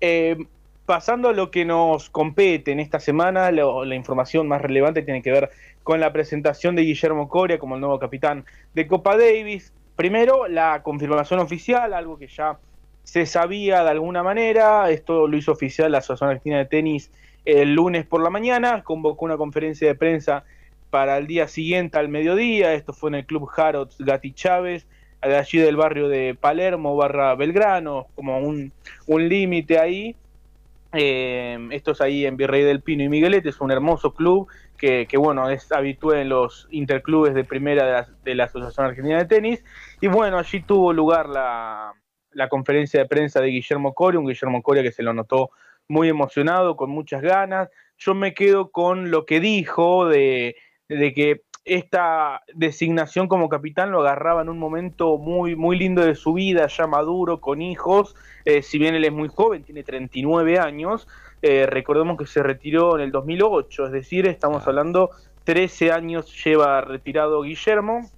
Eh, pasando a lo que nos compete en esta semana, la información más relevante tiene que ver con la presentación de Guillermo Coria como el nuevo capitán de Copa Davis. Primero, la confirmación oficial, algo que ya se sabía de alguna manera, esto lo hizo oficial la Asociación Argentina de Tenis el lunes por la mañana, convocó una conferencia de prensa para el día siguiente al mediodía, esto fue en el Club Harrods Gati Chávez, allí del barrio de Palermo barra Belgrano, como un, límite ahí. Eh, esto es ahí en Virrey del Pino y Miguelete, es un hermoso club que, bueno, es habitué en los interclubes de primera de de la Asociación Argentina de Tenis. Y bueno, allí tuvo lugar la, la conferencia de prensa de Guillermo Coria, un Guillermo Coria que se lo notó muy emocionado, con muchas ganas. Yo me quedo con lo que dijo de, que esta designación como capitán lo agarraba en un momento muy, muy lindo de su vida, ya maduro, con hijos, eh, si bien él es muy joven, tiene 39 años, eh, recordemos que se retiró en el 2008, es decir, estamos hablando 13 años lleva retirado Guillermo,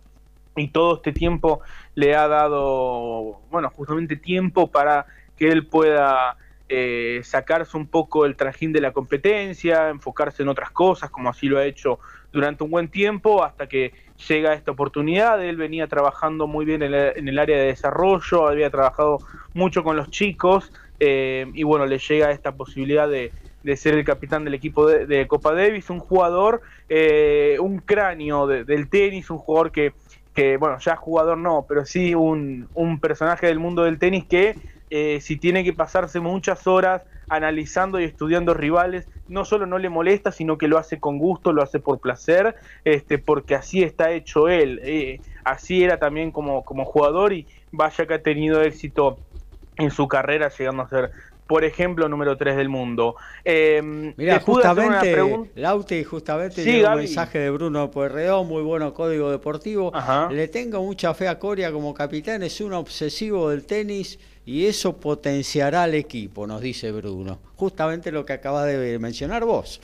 y todo este tiempo le ha dado, bueno, justamente tiempo para que él pueda eh, sacarse un poco el trajín de la competencia, enfocarse en otras cosas, como así lo ha hecho durante un buen tiempo, hasta que llega esta oportunidad. Él venía trabajando muy bien en, el área de desarrollo, había trabajado mucho con los chicos, eh, y bueno, le llega esta posibilidad de, ser el capitán del equipo de, Copa Davis, un jugador, eh, un cráneo del tenis, un jugador que que bueno, ya jugador no, pero sí un, un personaje del mundo del tenis que eh, si tiene que pasarse muchas horas analizando y estudiando rivales, no solo no le molesta, sino que lo hace con gusto, lo hace por placer, este, porque así está hecho él, eh, así era también como, como jugador y vaya que ha tenido éxito en su carrera llegando a ser por ejemplo, número 3 del mundo. Eh, Mira, justamente, Lauti, justamente sí, un mensaje de Bruno Puerredón, muy bueno código deportivo. Le tengo mucha fe a Coria como capitán, es un obsesivo del tenis y eso potenciará al equipo, nos dice Bruno. Justamente lo que acaba de mencionar vos.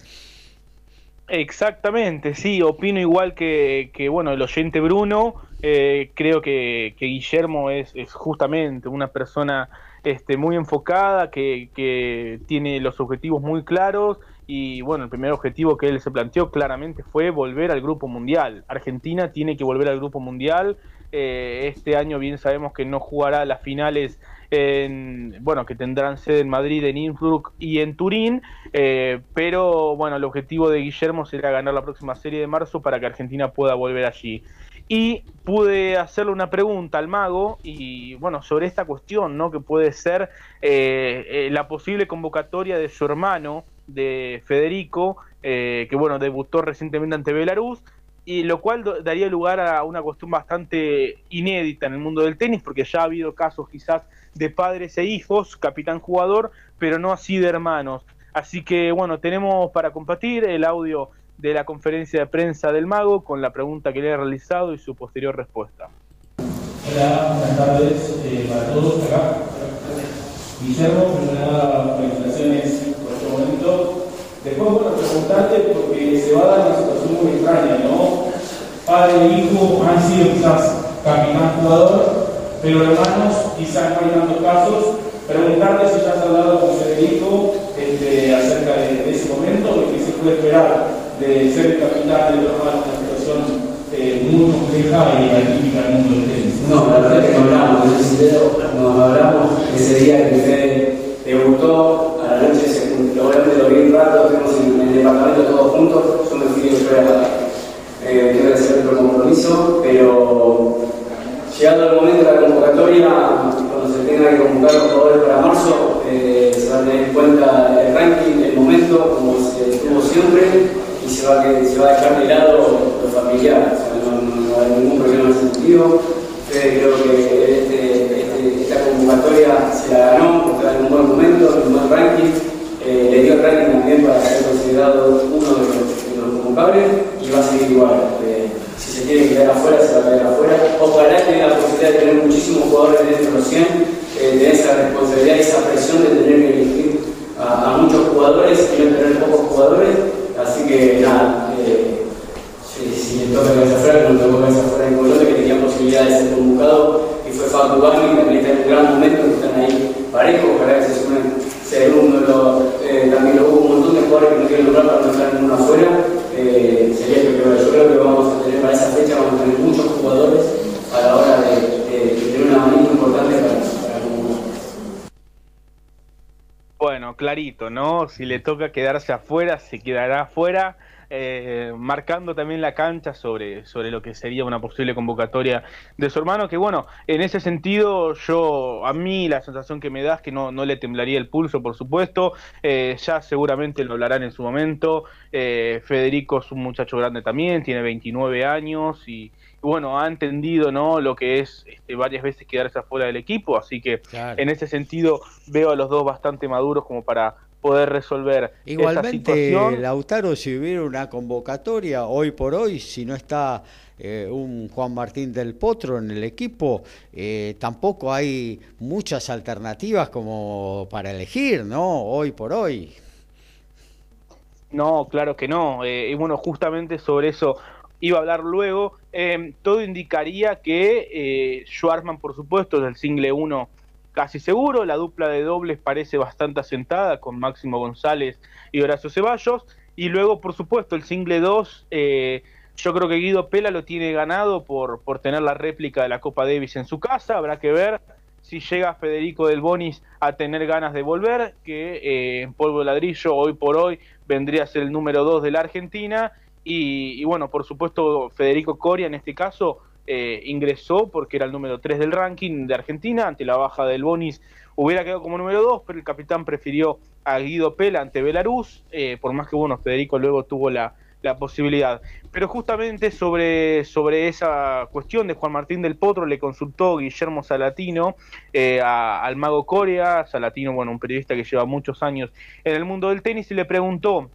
Exactamente, sí, opino igual que, que bueno, el oyente Bruno. Eh, creo que, que Guillermo es, es, justamente una persona este, muy enfocada, que, que tiene los objetivos muy claros y bueno, el primer objetivo que él se planteó claramente fue volver al grupo mundial. Argentina tiene que volver al grupo mundial. Eh, este año bien sabemos que no jugará las finales en, bueno, que tendrán sede en Madrid, en Innsbruck y en Turín, eh, pero bueno, el objetivo de Guillermo será ganar la próxima serie de marzo para que Argentina pueda volver allí. Y pude hacerle una pregunta al mago y bueno, sobre esta cuestión, ¿no? Que puede ser eh, eh, la posible convocatoria de su hermano, de Federico, que bueno, debutó recientemente ante Belarus, y lo cual daría lugar a una cuestión bastante inédita en el mundo del tenis, porque ya ha habido casos quizás de padres e hijos, capitán jugador, pero no así de hermanos. Así que bueno, tenemos para compartir el audio de la conferencia de prensa del mago con la pregunta que le he realizado y su posterior respuesta. Hola, buenas tardes eh, para todos acá. Guillermo, primero felicitaciones por este momento. Después, bueno, preguntarte porque se va a dar una situación muy extraña, ¿no? Padre e hijo han sido quizás capitán jugador, pero hermanos, quizás no hay tantos casos. Preguntarle si ya has hablado con Federico este, acerca de, ese momento y qué se puede esperar de ser el capitán de en una situación muy compleja y atípica en el mundo del. No, la verdad es que no hablamos, no hablamos ese día que usted debutó, a la noche, se, obviamente lo vi un rato, estuvimos en, el departamento todos juntos, yo me fui después a eh, hacer otro compromiso, pero Llegado el momento de la convocatoria, cuando se tenga que convocar los jugadores para marzo, eh, se va a tener en cuenta el ranking, el momento, como se tuvo siempre, y se va, a, se va a dejar de lado lo familiar. O sea, no, hay ningún problema en ese sentido. creo que este, este, esta convocatoria se la ganó porque en un buen momento, en un buen ranking. Eh, le dio el ranking también para ser considerado uno de los, de convocables y va a seguir igual. Eh, si se quiere quedar afuera, se va a quedar afuera. Ojalá tenga la posibilidad de tener muchísimos jugadores dentro de los 100, eh, tener esa responsabilidad y esa presión de tener que elegir a, muchos jugadores y no tener pocos jugadores. Así que nada, eh, si, le toca quedarse afuera, como le tocó quedarse afuera en Colombia, que tenía posibilidad de ser convocado, y fue Facu Bami, que también está en un gran momento, que están ahí parejos, ojalá que se sumen segundo, eh, también hubo un montón de jugadores que no quieren lograr para no estar ninguno afuera. Eh, sería que yo creo que vamos a tener para esa fecha, vamos a tener muchos jugadores a la hora de, tener un abanico importante para, para Bueno, Si le toca quedarse afuera, se quedará afuera eh, marcando también la cancha sobre, sobre lo que sería una posible convocatoria de su hermano, que bueno, en ese sentido yo, a mí la sensación que me da es que no, no le temblaría el pulso, por supuesto, eh, ya seguramente lo hablarán en su momento, eh, Federico es un muchacho grande también, tiene 29 años y, bueno, ha entendido ¿no? lo que es este, varias veces quedarse afuera del equipo, así que en ese sentido veo a los dos bastante maduros como para poder resolver Igualmente, Lautaro, si hubiera una convocatoria hoy por hoy, si no está eh, un Juan Martín del Potro en el equipo, eh, tampoco hay muchas alternativas como para elegir, ¿no? Hoy por hoy. No, claro que no. Eh, y bueno, justamente sobre eso iba a hablar luego. todo indicaría que Schwarzman, por supuesto, del single 1 casi seguro. La dupla de dobles parece bastante asentada con Máximo González y Horacio Ceballos. Y luego, por supuesto, el single 2, eh, yo creo que Guido Pela lo tiene ganado por, por tener la réplica de la Copa Davis en su casa. Habrá que ver si llega Federico del Bonis a tener ganas de volver, que eh, en polvo de ladrillo hoy por hoy vendría a ser el número 2 de la Argentina. Y, y, bueno, por supuesto, Federico Coria en este caso eh, ingresó porque era el número 3 del ranking de Argentina, ante la baja del Bonis hubiera quedado como número 2, pero el capitán prefirió a Guido Pela ante Belarus, eh, por más que bueno, Federico luego tuvo la, posibilidad. Pero justamente sobre, sobre esa cuestión de Juan Martín del Potro le consultó Guillermo Salatino eh, al mago Corea, Salatino, bueno, un periodista que lleva muchos años en el mundo del tenis, y le preguntó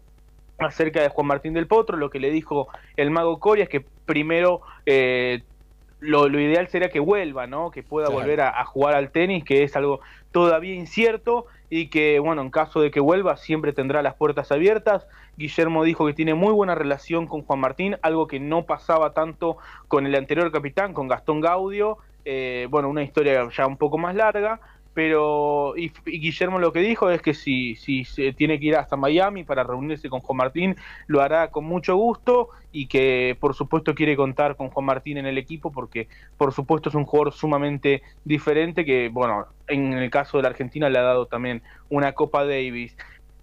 acerca de Juan Martín del Potro, lo que le dijo el mago Coria es que primero lo, ideal sería que vuelva, ¿no? Que pueda volver a, jugar al tenis, que es algo todavía incierto y que, bueno, en caso de que vuelva siempre tendrá las puertas abiertas. Guillermo dijo que tiene muy buena relación con Juan Martín, algo que no pasaba tanto con el anterior capitán, con Gastón Gaudio. Eh, bueno, una historia ya un poco más larga. Pero y, Guillermo lo que dijo es que si, si se tiene que ir hasta Miami para reunirse con Juan Martín, lo hará con mucho gusto y que por supuesto quiere contar con Juan Martín en el equipo porque por supuesto es un jugador sumamente diferente que, bueno, en el caso de la Argentina le ha dado también una Copa Davis.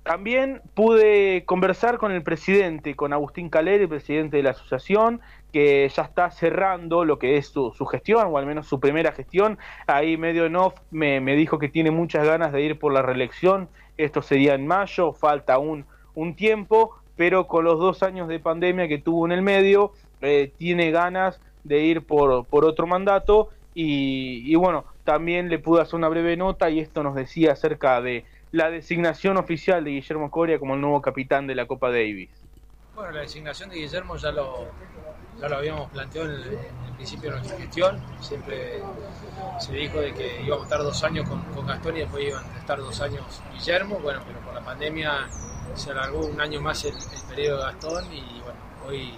También pude conversar con el presidente, con Agustín Caler, el presidente de la asociación, que ya está cerrando lo que es su, gestión, o al menos su primera gestión. Ahí medio en off me, dijo que tiene muchas ganas de ir por la reelección. Esto sería en mayo, falta un, un tiempo, pero con los dos años de pandemia que tuvo en el medio, eh, tiene ganas de ir por, por otro mandato. Y, y bueno, también le pude hacer una breve nota y esto nos decía acerca de la designación oficial de Guillermo Coria como el nuevo capitán de la Copa Davis. Bueno, la designación de Guillermo ya lo, ya lo habíamos planteado en el, principio de nuestra gestión. Siempre se dijo de que íbamos a estar dos años con, Gastón y después iban a estar dos años Guillermo. Bueno, pero por la pandemia se alargó un año más el, periodo de Gastón y bueno, hoy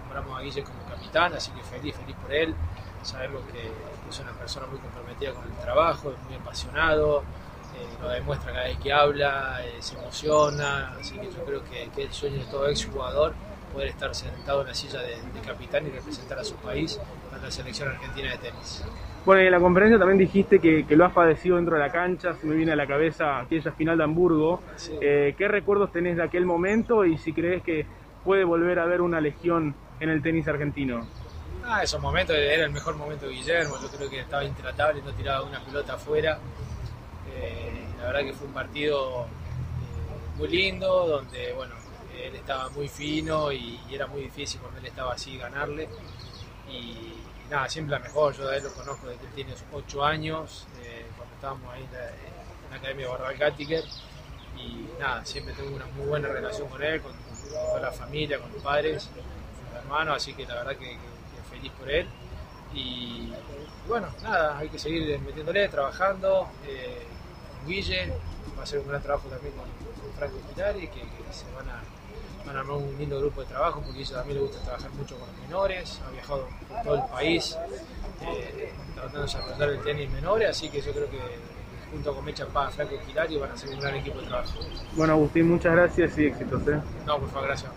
nombramos a Guille como capitán, así que feliz, feliz por él. Sabemos que es una persona muy comprometida con el trabajo, es muy apasionado, eh, lo demuestra cada vez que habla, eh, se emociona, así que yo creo que, que el sueño de todo ex jugador poder estar sentado en la silla de, capitán y representar a su país para la selección argentina de tenis. Bueno, y en la conferencia también dijiste que, lo has padecido dentro de la cancha, se me viene a la cabeza aquella final de Hamburgo. Eh, ¿Qué recuerdos tenés de aquel momento y si crees que puede volver a haber una legión en el tenis argentino? Ah, esos momentos era el mejor momento de Guillermo, yo creo que estaba intratable, no tiraba una pelota afuera. Eh, la verdad que fue un partido eh, muy lindo, donde bueno, él estaba muy fino y, era muy difícil cuando él estaba así ganarle. Y, nada, siempre la mejor, yo a él lo conozco desde que él tiene 8 años, eh, cuando estábamos ahí en la, Academia Barbal Gattiker. Y nada, siempre tengo una muy buena relación con él, con, toda la familia, con los padres, con sus hermanos, así que la verdad que, feliz por él. Y, bueno, nada, hay que seguir metiéndole, trabajando eh, Guille, va a ser un gran trabajo también con, Franco Spinari, que, que se van a van a armar un lindo grupo de trabajo porque a ella también le gusta trabajar mucho con los menores, ha viajado por todo el país eh, tratando de desarrollar el tenis menores, así que yo creo que junto con Mecha Paz, Franco Quilari van a ser un gran equipo de trabajo. Bueno Agustín, muchas gracias y éxitos. ¿eh? No, por favor, gracias.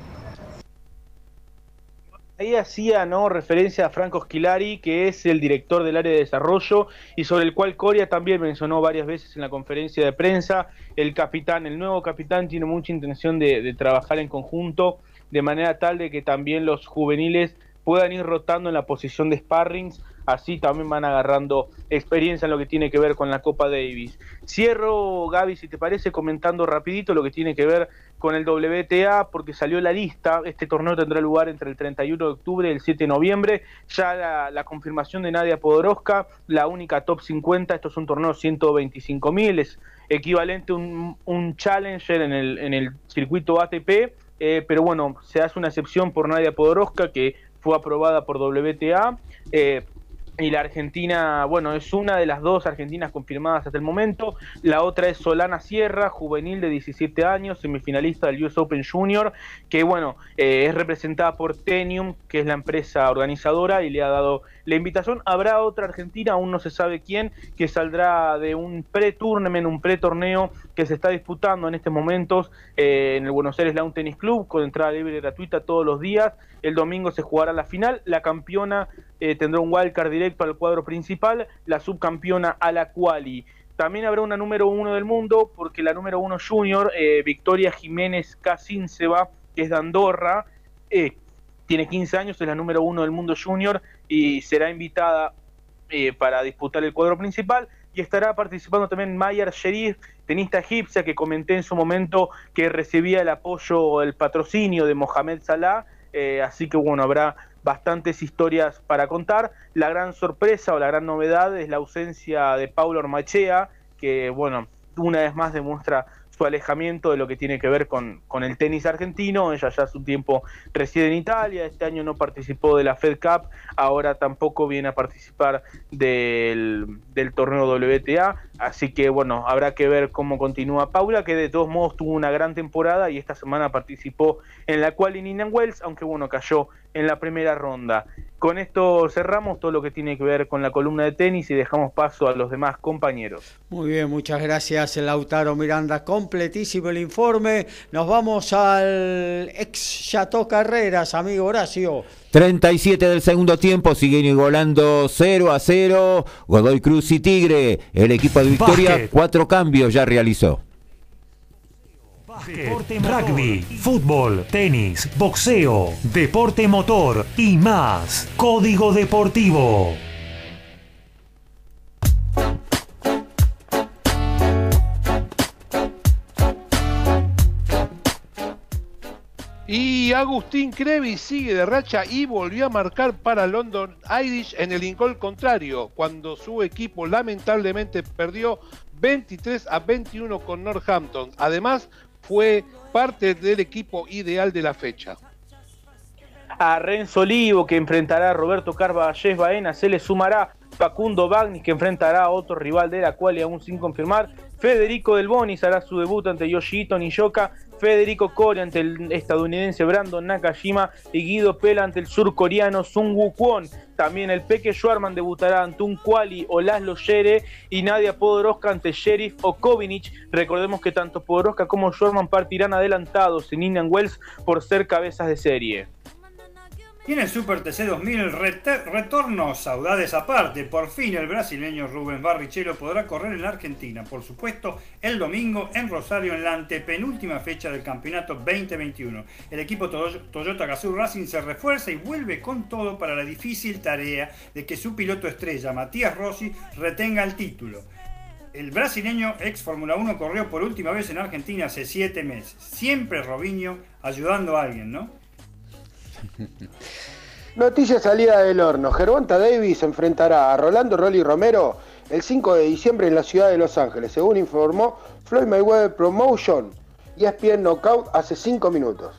Ahí hacía ¿no? referencia a Franco Schilari, que es el director del área de desarrollo y sobre el cual Coria también mencionó varias veces en la conferencia de prensa. El capitán, el nuevo capitán, tiene mucha intención de, de trabajar en conjunto de manera tal de que también los juveniles puedan ir rotando en la posición de sparrings, así también van agarrando experiencia en lo que tiene que ver con la Copa Davis. Cierro, Gaby, si te parece, comentando rapidito lo que tiene que ver con el WTA, porque salió la lista, este torneo tendrá lugar entre el 31 de octubre y el 7 de noviembre, ya la, confirmación de Nadia Podoroska, la única top 50, esto es un torneo 125 mil, es equivalente a un, challenger en el, en el circuito ATP, eh, pero bueno, se hace una excepción por Nadia Podoroska, que fue aprobada por WTA. Eh, y la Argentina, bueno, es una de las dos argentinas confirmadas hasta el momento. La otra es Solana Sierra, juvenil de 17 años, semifinalista del US Open Junior, que bueno, eh, es representada por Tenium, que es la empresa organizadora, y le ha dado la invitación. Habrá otra argentina, aún no se sabe quién, que saldrá de un pre-tournament, un pre-torneo que se está disputando en estos momentos eh, en el Buenos Aires Lawn Tennis Club, con entrada libre y gratuita todos los días. El domingo se jugará la final. La campeona eh, tendrá un wildcard directo al cuadro principal, la subcampeona a la quali. También habrá una número uno del mundo, porque la número uno junior, eh, Victoria Jiménez Casinceva, que es de Andorra, tiene 15 años, es la número uno del mundo junior y será invitada para disputar el cuadro principal y estará participando también Mayer Sherif, tenista egipcia que comenté en su momento que recibía el apoyo, el patrocinio de Mohamed Salah, eh, así que bueno, habrá bastantes historias para contar. La gran sorpresa o la gran novedad es la ausencia de Paulo Ormachea, que bueno, una vez más demuestra su alejamiento de lo que tiene que ver con, con, el tenis argentino. Ella ya hace un tiempo reside en Italia, este año no participó de la Fed Cup, ahora tampoco viene a participar del, del torneo WTA, así que bueno, habrá que ver cómo continúa Paula, que de todos modos tuvo una gran temporada y esta semana participó en la cual en Indian Wells, aunque bueno, cayó en la primera ronda. Con esto cerramos todo lo que tiene que ver con la columna de tenis y dejamos paso a los demás compañeros. Muy bien, muchas gracias Lautaro Miranda. Completísimo el informe. Nos vamos al ex Chateau Carreras, amigo Horacio. 37 del segundo tiempo, siguen igualando 0 a 0. Godoy Cruz y Tigre. El equipo de Victoria, cuatro cambios ya realizó. Deporte, rugby, fútbol, tenis, boxeo, deporte motor y más. Código Deportivo. Y Agustín Crevi sigue de racha y volvió a marcar para London Irish en el incol contrario, cuando su equipo lamentablemente perdió 23 a 21 con Northampton. Además, fue parte del equipo ideal de la fecha. A Renzo Olivo, que enfrentará a Roberto Carvalles Baena, se le sumará Facundo Bagnis, que enfrentará a otro rival de la cual y aún sin confirmar. Federico Del Bonis hará su debut ante Yoshito Nishoka Federico Coria ante el estadounidense Brandon Nakajima y Guido Pela ante el surcoreano Sung Woo Kwon. También el Peque Schwarman debutará ante un Quali o Laszlo Shere y Nadia Podoroska ante Sheriff o Kovinich. Recordemos que tanto Podoroska como Schwarman partirán adelantados en Indian Wells por ser cabezas de serie. Y en el Super TC 2000, retorno, saudades aparte. Por fin el brasileño Rubén Barrichello podrá correr en la Argentina. Por supuesto, el domingo en Rosario, en la antepenúltima fecha del campeonato 2021. El equipo Toyota Gazoo Racing se refuerza y vuelve con todo para la difícil tarea de que su piloto estrella, Matías Rossi, retenga el título. El brasileño ex Fórmula 1 corrió por última vez en Argentina hace siete meses. Siempre Robinho ayudando a alguien, ¿no? <laughs> Noticia salida del horno. Gervonta Davis enfrentará a Rolando Rolly Romero el 5 de diciembre en la ciudad de Los Ángeles, según informó Floyd Mayweather Promotion y ESPN Knockout hace 5 minutos.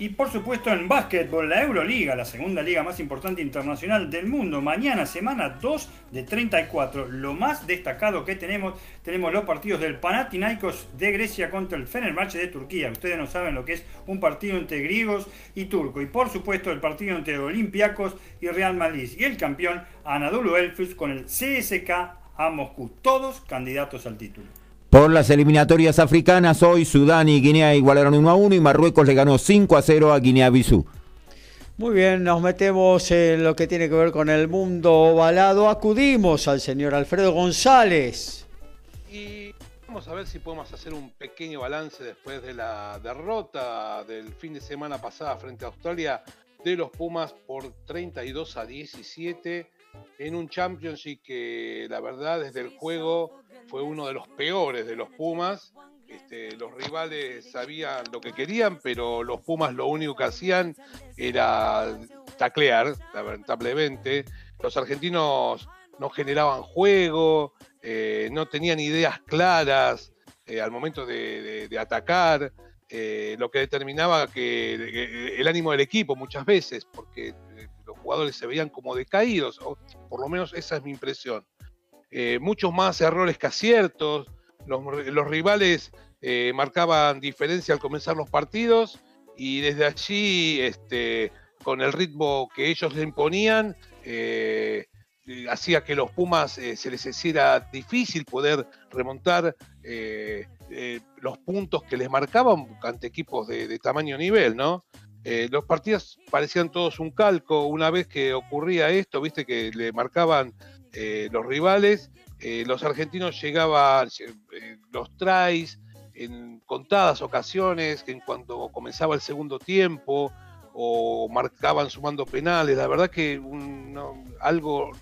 Y por supuesto en básquetbol, la Euroliga, la segunda liga más importante internacional del mundo. Mañana, semana 2 de 34. Lo más destacado que tenemos, tenemos los partidos del Panathinaikos de Grecia contra el Fenerbahce de Turquía. Ustedes no saben lo que es un partido entre griegos y turcos. Y por supuesto el partido entre Olympiacos y Real Madrid. Y el campeón Anadolu Elfus con el CSK a Moscú. Todos candidatos al título. Por las eliminatorias africanas, hoy Sudán y Guinea igualaron 1 a 1 y Marruecos le ganó 5 a 0 a Guinea-Bissau. Muy bien, nos metemos en lo que tiene que ver con el mundo ovalado. Acudimos al señor Alfredo González. Y vamos a ver si podemos hacer un pequeño balance después de la derrota del fin de semana pasada frente a Australia de los Pumas por 32 a 17 en un Championship que la verdad desde el juego fue uno de los peores de los Pumas. Este, los rivales sabían lo que querían, pero los Pumas lo único que hacían era taclear, lamentablemente. Los argentinos no generaban juego, eh, no tenían ideas claras eh, al momento de, atacar, eh, lo que determinaba que, el ánimo del equipo muchas veces, porque los jugadores se veían como decaídos, o por lo menos esa es mi impresión. Eh, muchos más errores que aciertos, los, rivales eh, marcaban diferencia al comenzar los partidos y desde allí, este, con el ritmo que ellos le imponían, eh, hacía que los Pumas se les hiciera difícil poder remontar los puntos que les marcaban ante equipos de, de tamaño nivel, ¿no? los partidos parecían todos un calco. Una vez que ocurría esto, viste que le marcaban eh, los rivales, eh, los argentinos llegaban, eh, los tries en contadas ocasiones, en cuanto comenzaba el segundo tiempo, o marcaban sumando penales, la verdad que algo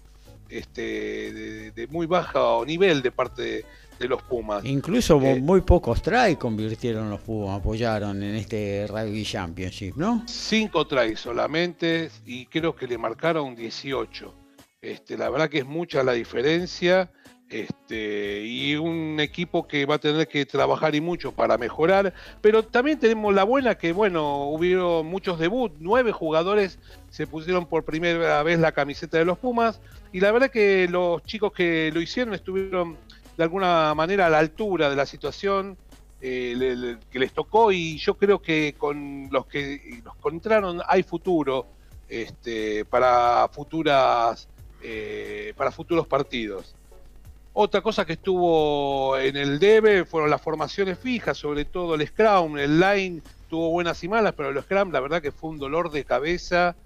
este, de, muy bajo nivel de parte de, los Pumas. Incluso muy pocos tries convirtieron los Pumas, apoyaron en este Rugby Championship, ¿no? Cinco tries solamente y creo que le marcaron 18. Este, la verdad que es mucha la diferencia. Este, y un equipo que va a tener que trabajar y mucho para mejorar, pero también tenemos la buena que, bueno, hubo muchos debuts, nueve jugadores se pusieron por primera vez la camiseta de los Pumas, y la verdad que los chicos que lo hicieron estuvieron de alguna manera a la altura de la situación eh, que les tocó, y yo creo que con los que los encontraron hay futuro este, para futuras eh, para futuros partidos. Otra cosa que estuvo en el debe fueron las formaciones fijas, sobre todo el Scrum, el Line tuvo buenas y malas, pero el Scrum la verdad que fue un dolor de cabeza,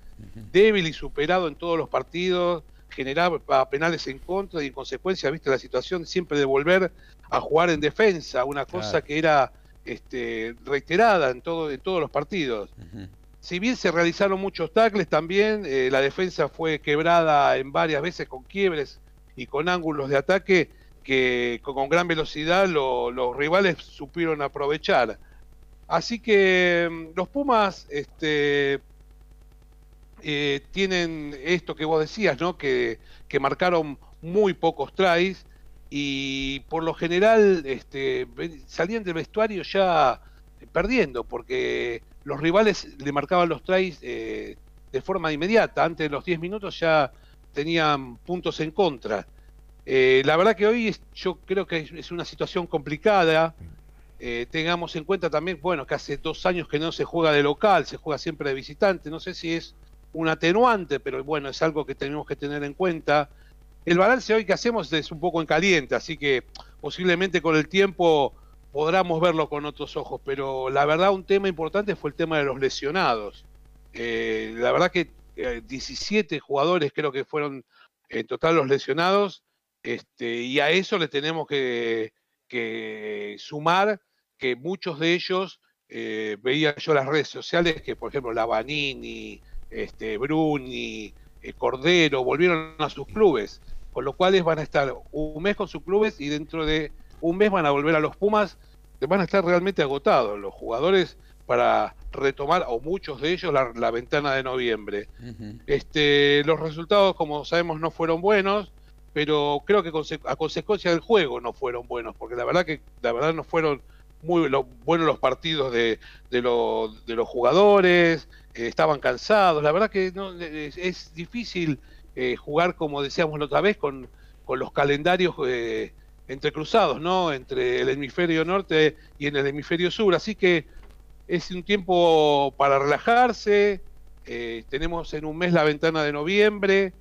débil y superado en todos los partidos, generaba penales en contra y en consecuencia, viste la situación siempre de volver a jugar en defensa, una cosa que era este, reiterada en, todo, en todos los partidos. Si bien se realizaron muchos tackles también, eh, la defensa fue quebrada en varias veces con quiebres y con ángulos de ataque que con gran velocidad los rivales supieron aprovechar. Así que mm, los Pumas este, eh, tienen esto que vos decías, ¿no? Que, que, marcaron muy pocos tries y por lo general este, salían del vestuario ya perdiendo, porque los rivales le marcaban los tries eh, de forma inmediata. Antes de los 10 minutos ya tenían puntos en contra. Eh, la verdad que hoy yo creo que es, una situación complicada. Eh, tengamos en cuenta también, bueno, que hace dos años que no se juega de local, se juega siempre de visitante. No sé si es un atenuante, pero bueno, es algo que tenemos que tener en cuenta. El balance hoy que hacemos es un poco en caliente, así que posiblemente con el tiempo podamos verlo con otros ojos, pero la verdad un tema importante fue el tema de los lesionados. Eh, la verdad que 17 jugadores creo que fueron en total los lesionados este, y a eso le tenemos que, sumar que muchos de ellos, eh, veía yo las redes sociales, que por ejemplo Lavanini, este, Bruni, eh, Cordero, volvieron a sus clubes, con lo cual van a estar un mes con sus clubes y dentro de un mes van a volver a los Pumas, van a estar realmente agotados los jugadores para retomar, o muchos de ellos, la, ventana de noviembre. este, los resultados, como sabemos, no fueron buenos pero creo que a consecuencia del juego no fueron buenos, porque la verdad que la verdad no fueron muy buenos los partidos de, de, de los jugadores, eh, estaban cansados, la verdad que no, es, difícil eh, jugar como decíamos la otra vez con, con los calendarios eh, entrecruzados, ¿no? Entre el hemisferio norte y en el hemisferio sur, así que es un tiempo para relajarse, tenemos en un mes la ventana de noviembre,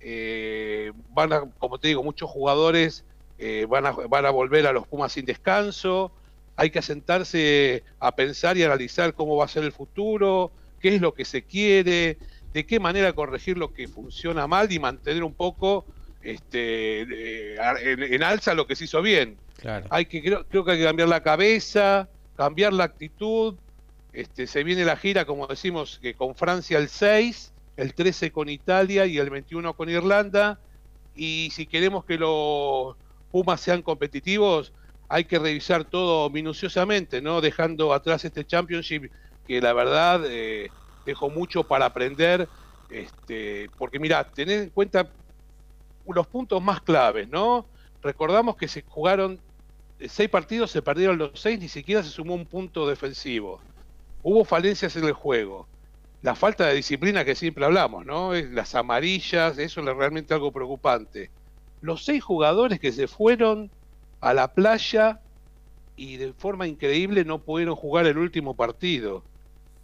eh, van a, como te digo, muchos jugadores eh, van, a, van a volver a los Pumas sin descanso. Hay que sentarse a pensar y analizar cómo va a ser el futuro, qué es lo que se quiere, de qué manera corregir lo que funciona mal y mantener un poco este, en, alza lo que se hizo bien. Hay que, creo, creo, que hay que cambiar la cabeza, cambiar la actitud. Este, se viene la gira, como decimos, que con Francia el 6 el 13 con Italia y el 21 con Irlanda. Y si queremos que los Pumas sean competitivos, hay que revisar todo minuciosamente, ¿no? Dejando atrás este Championship que la verdad eh, dejó mucho para aprender. Este, porque mira, tened en cuenta los puntos más claves, ¿no? Recordamos que se jugaron seis partidos, se perdieron los seis, ni siquiera se sumó un punto defensivo. Hubo falencias en el juego la falta de disciplina que siempre hablamos, ¿no? Las amarillas, eso es realmente algo preocupante. Los seis jugadores que se fueron a la playa y de forma increíble no pudieron jugar el último partido.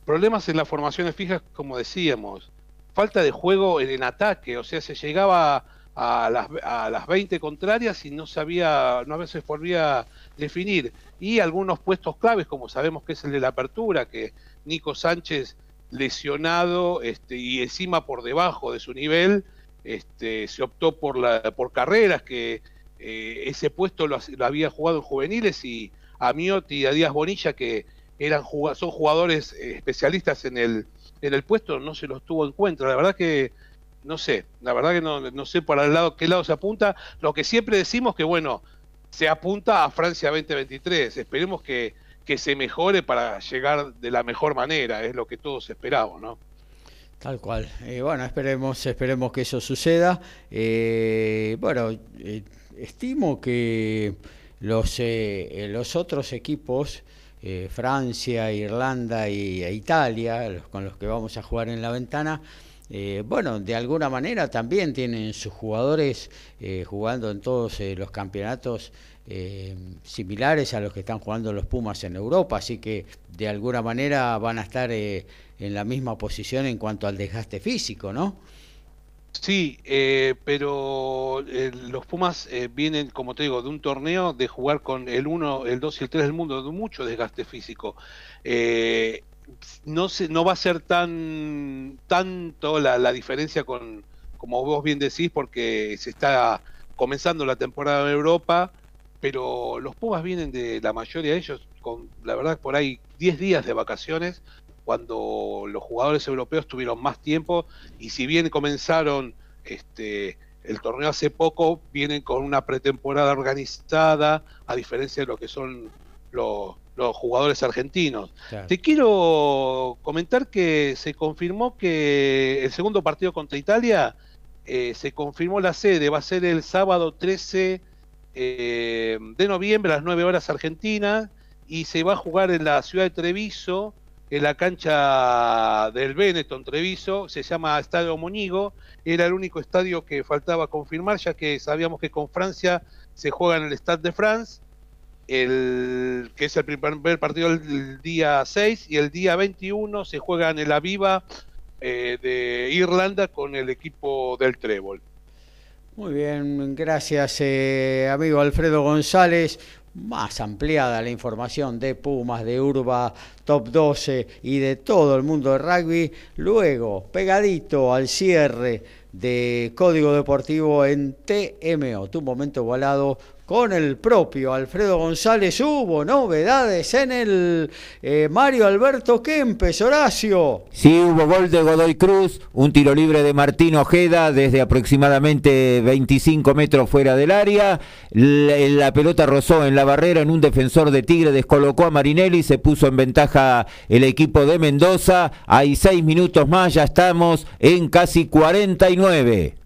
Problemas en las formaciones fijas, como decíamos. Falta de juego en ataque, o sea, se llegaba a las, a las 20 contrarias y no sabía, no a veces podía definir. Y algunos puestos claves, como sabemos que es el de la apertura, que Nico Sánchez lesionado este, y encima por debajo de su nivel, este, se optó por, la, por carreras que eh, ese puesto lo, había jugado en juveniles y a Miotti y a Díaz Bonilla que eran son jugadores eh, especialistas en el, en el puesto, no se los tuvo en cuenta. La verdad que no sé, la verdad que no, sé para el lado qué lado se apunta. Lo que siempre decimos que bueno, se apunta a Francia 2023. Esperemos que que se mejore para llegar de la mejor manera, es lo que todos esperamos, ¿no? Tal cual. Eh, bueno, esperemos, esperemos que eso suceda. Eh, bueno, eh, estimo que los, los otros equipos, Francia, Irlanda y, e Italia, los, con los que vamos a jugar en la ventana, bueno, de alguna manera también tienen sus jugadores jugando en todos los campeonatos eh, similares a los que están jugando los Pumas en Europa, así que de alguna manera van a estar eh, en la misma posición en cuanto al desgaste físico, ¿no? Sí, eh, pero los Pumas vienen, como te digo, de un torneo de jugar con el 1, el 2 y el 3 del mundo, de mucho desgaste físico. No, se, no va a ser tan tanto la, la diferencia con, como vos bien decís, porque se está comenzando la temporada en Europa, pero los Pumas vienen de la mayoría de ellos con, la verdad, por ahí 10 días de vacaciones, cuando los jugadores europeos tuvieron más tiempo y si bien comenzaron este, el torneo hace poco, vienen con una pretemporada organizada, a diferencia de lo que son los, jugadores argentinos. Te quiero comentar que se confirmó que el segundo partido contra Italia eh, se confirmó la sede, va a ser el sábado 13 eh, de noviembre a las 9 horas Argentina y se va a jugar en la ciudad de Treviso, en la cancha del Benetton Treviso, se llama Estadio Moñigo, era el único estadio que faltaba confirmar, ya que sabíamos que con Francia se juega en el Stade de France, el, que es el primer partido el día 6, y el día 21 se juega en el Aviva eh, de Irlanda con el equipo del Trébol. Muy bien, gracias eh, amigo Alfredo González. Más ampliada la información de Pumas, de Urba, Top 12 y de todo el mundo de rugby. Luego, pegadito al cierre de Código Deportivo en TMO, tu momento volado con el propio Alfredo González. Hubo novedades en el eh, Mario Alberto Kempes, Horacio. Sí, hubo gol de Godoy Cruz, un tiro libre de Martín Ojeda desde aproximadamente 25 metros fuera del área. La, pelota rozó en la barrera en un defensor de Tigre, descolocó a Marinelli, se puso en ventaja el equipo de Mendoza. Hay seis minutos más, ya estamos en casi 49.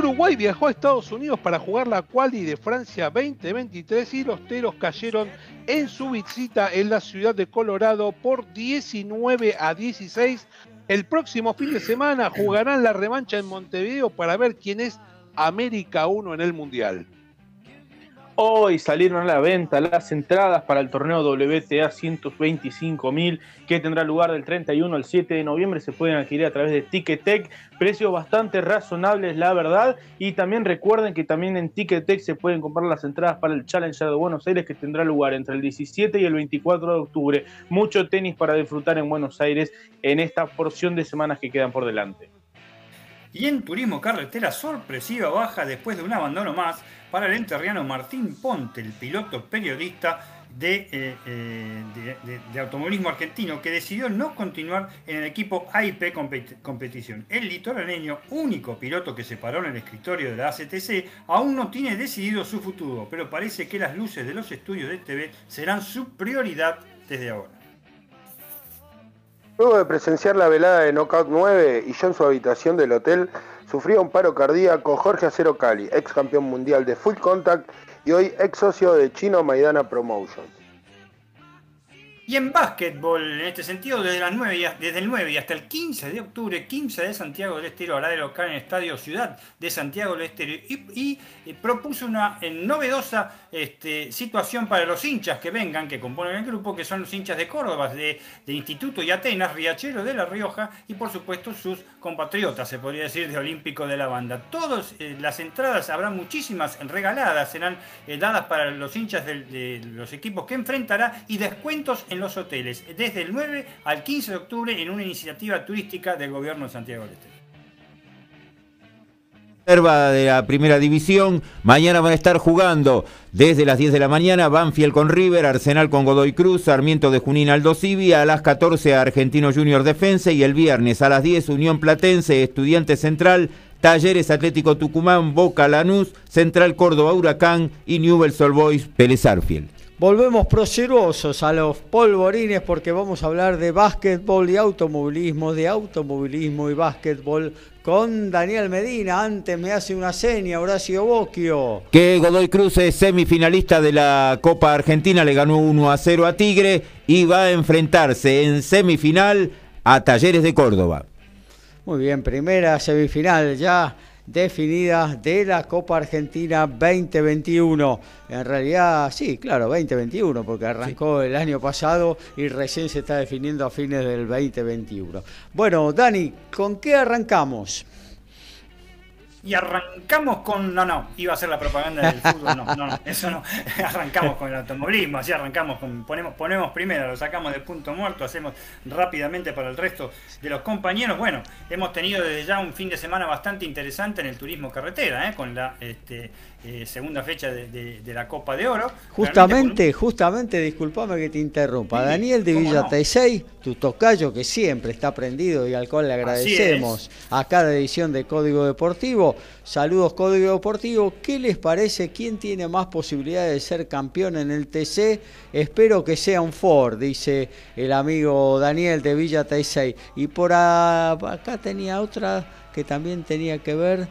Uruguay viajó a Estados Unidos para jugar la quali de Francia 2023 y los teros cayeron en su visita en la ciudad de Colorado por 19 a 16. El próximo fin de semana jugarán la revancha en Montevideo para ver quién es América 1 en el Mundial. Hoy salieron a la venta las entradas para el torneo WTA 125.000 que tendrá lugar del 31 al 7 de noviembre. Se pueden adquirir a través de Ticketek. Precios bastante razonables, la verdad. Y también recuerden que también en Ticketek se pueden comprar las entradas para el Challenger de Buenos Aires que tendrá lugar entre el 17 y el 24 de octubre. Mucho tenis para disfrutar en Buenos Aires en esta porción de semanas que quedan por delante. Y en turismo carretera, sorpresiva baja después de un abandono más para el enterriano Martín Ponte, el piloto periodista de, eh, eh, de, automovilismo argentino, que decidió no continuar en el equipo AIP Competición. El litoraleño, único piloto que se paró en el escritorio de la ACTC, aún no tiene decidido su futuro, pero parece que las luces de los estudios de TV serán su prioridad desde ahora. Luego de presenciar la velada de Knockout 9 y yo en su habitación del hotel, sufría un paro cardíaco Jorge Acero Cali, ex campeón mundial de Full Contact y hoy ex socio de Chino Maidana Promotions. Y en básquetbol, en este sentido, desde, las 9 desde el 9 y hasta el 15 de octubre, 15 de Santiago del Estero hará de local en el Estadio Ciudad de Santiago del Estero y, eh, propuso una eh, novedosa este, situación para los hinchas que vengan, que componen el grupo, que son los hinchas de Córdoba, de, Instituto y Atenas, Riachero de La Rioja y por supuesto sus compatriotas, se podría decir, de Olímpico de la Banda. Todas eh, las entradas, habrá muchísimas regaladas, serán dadas para los hinchas de, de los equipos que enfrentará y descuentos en los hoteles desde el 9 al 15 de octubre en una iniciativa turística del gobierno de Santiago del de la primera división. Mañana van a estar jugando. Desde las 10 de la mañana Banfield con River, Arsenal con Godoy Cruz, Sarmiento de Junín Aldo Civi, a las 14 Argentino Junior Defensa y el viernes a las 10 Unión Platense, Estudiante Central, Talleres Atlético Tucumán, Boca Lanús, Central Córdoba Huracán y Newell's Old Boys Pérez Volvemos procerosos a los polvorines porque vamos a hablar de básquetbol y automovilismo, de automovilismo y básquetbol con Daniel Medina. Antes me hace una seña, Horacio Bocchio. Que Godoy Cruz es semifinalista de la Copa Argentina, le ganó 1 a 0 a Tigre y va a enfrentarse en semifinal a Talleres de Córdoba. Muy bien, primera semifinal ya definida de la Copa Argentina 2021. En realidad, sí, claro, 2021, porque arrancó el año pasado y recién se está definiendo a fines del 2021. Bueno, Dani, ¿con qué arrancamos? Y arrancamos con. No, no, iba a ser la propaganda del fútbol. No, no, no, eso no. <laughs> Arrancamos con el automovilismo, así arrancamos con. Ponemos, ponemos primero, lo sacamos de punto muerto, hacemos rápidamente para el resto de los compañeros. Bueno, hemos tenido desde ya un fin de semana bastante interesante en el turismo carretera, ¿eh? con la este, eh, segunda fecha de, la Copa de Oro. Justamente, justamente, disculpame que te interrumpa. Daniel de Villa no? tu tocayo que siempre está prendido y al cual le agradecemos a cada edición de Código Deportivo. Saludos Código Deportivo. ¿Qué les parece? ¿Quién tiene más posibilidades de ser campeón en el TC? Espero que sea un Ford, dice el amigo Daniel de Villa Taisei. Y por acá tenía otra que también tenía que ver,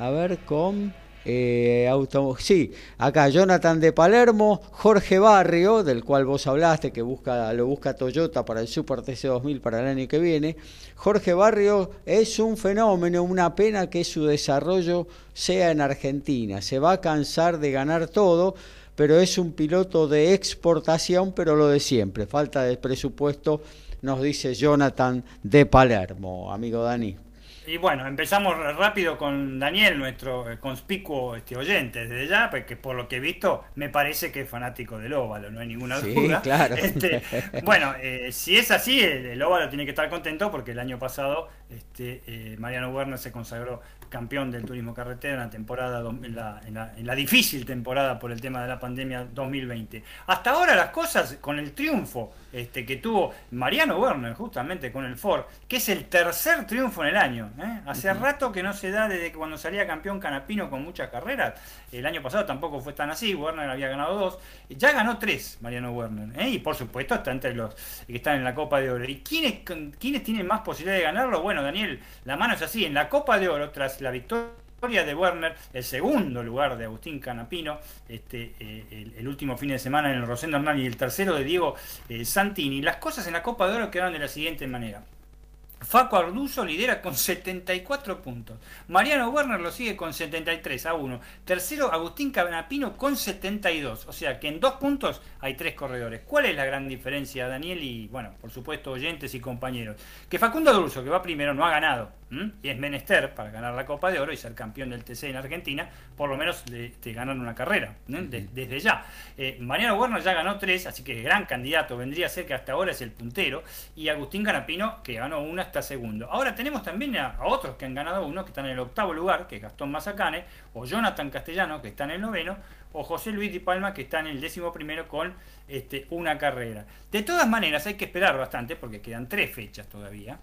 a ver, con... Eh, sí, acá Jonathan de Palermo, Jorge Barrio, del cual vos hablaste, que busca, lo busca Toyota para el Super TC2000 para el año que viene. Jorge Barrio es un fenómeno, una pena que su desarrollo sea en Argentina. Se va a cansar de ganar todo, pero es un piloto de exportación, pero lo de siempre. Falta de presupuesto, nos dice Jonathan de Palermo, amigo Dani. Y bueno, empezamos rápido con Daniel, nuestro eh, conspicuo este, oyente desde ya, porque por lo que he visto me parece que es fanático del óvalo, no hay ninguna sí, duda. <laughs> Claro. Este, bueno, eh, si es así, el, óvalo tiene que estar contento porque el año pasado este, eh, Mariano Werner se consagró campeón del turismo carretera en la temporada en la, en, la, difícil temporada por el tema de la pandemia 2020. Hasta ahora las cosas con el triunfo este, que tuvo Mariano Werner justamente con el Ford, que es el tercer triunfo en el año. ¿eh? Hace rato que no se da desde que cuando salía campeón Canapino con muchas carreras. El año pasado tampoco fue tan así, Werner había ganado dos. Ya ganó tres Mariano Werner. ¿eh? Y por supuesto está entre los que están en la Copa de Oro. ¿Y quiénes, quiénes tienen más posibilidad de ganarlo? Bueno, Daniel, la mano es así. En la Copa de Oro, tras la victoria de Werner, el segundo lugar de Agustín Canapino, este, eh, el, último fin de semana en el Rosendo Hernán y el tercero de Diego eh, Santini. Las cosas en la Copa de Oro quedaron de la siguiente manera. Faco Arduzo lidera con 74 puntos. Mariano Werner lo sigue con 73 a 1. Tercero, Agustín Canapino con 72. O sea que en dos puntos hay tres corredores. ¿Cuál es la gran diferencia, Daniel? Y bueno, por supuesto, oyentes y compañeros. Que Facundo Arduzo, que va primero, no ha ganado y es menester para ganar la Copa de Oro y ser campeón del TC en Argentina, por lo menos te ganan una carrera, desde ya. Eh, Mariano Werner ya ganó tres, así que gran candidato, vendría a ser que hasta ahora es el puntero, y Agustín Canapino, que ganó una, hasta segundo. Ahora tenemos también a, otros que han ganado uno, que están en el octavo lugar, que es Gastón Mazacane, o Jonathan Castellano, que está en el noveno, o José Luis Di Palma, que está en el décimo primero con este, una carrera. De todas maneras, hay que esperar bastante porque quedan tres fechas todavía.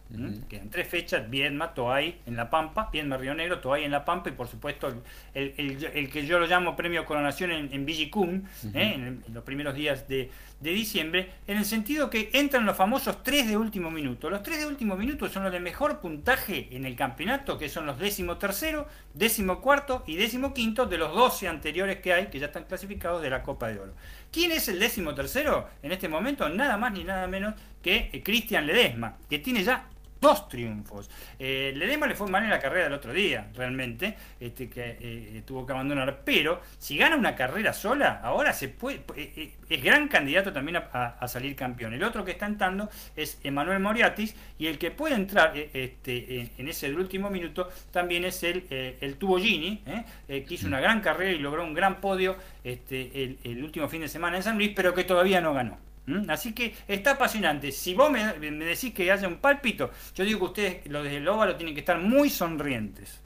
Quedan tres fechas: Viedma, Toay en La Pampa, Viedma, Río Negro, Toay en La Pampa y, por supuesto, el, que yo lo llamo Premio Coronación en, en Villicum, ¿eh? en, los primeros días de, de diciembre, en el sentido que entran los famosos tres de último minuto. Los tres de último minuto son los de mejor puntaje en el campeonato, que son los décimo tercero, décimo cuarto y décimo quinto de los 12 anteriores que hay, que ya están clasificados de la Copa de Oro. ¿Quién es el décimo tercero en este momento? Nada más ni nada menos que eh, Cristian Ledesma, que tiene ya dos triunfos. Eh, Ledema le fue mal en la carrera del otro día, realmente, este, que eh, tuvo que abandonar. Pero si gana una carrera sola, ahora se puede, eh, eh, es gran candidato también a, salir campeón. El otro que está entrando es Emanuel Moriatis y el que puede entrar este, en, ese último minuto también es el, el Tubo que hizo una gran carrera y logró un gran podio este, el último fin de semana en San Luis, pero que todavía no ganó. ¿Mm? Así que está apasionante. Si vos me, decís que haya un pálpito, yo digo que ustedes, los de óvalo, tienen que estar muy sonrientes.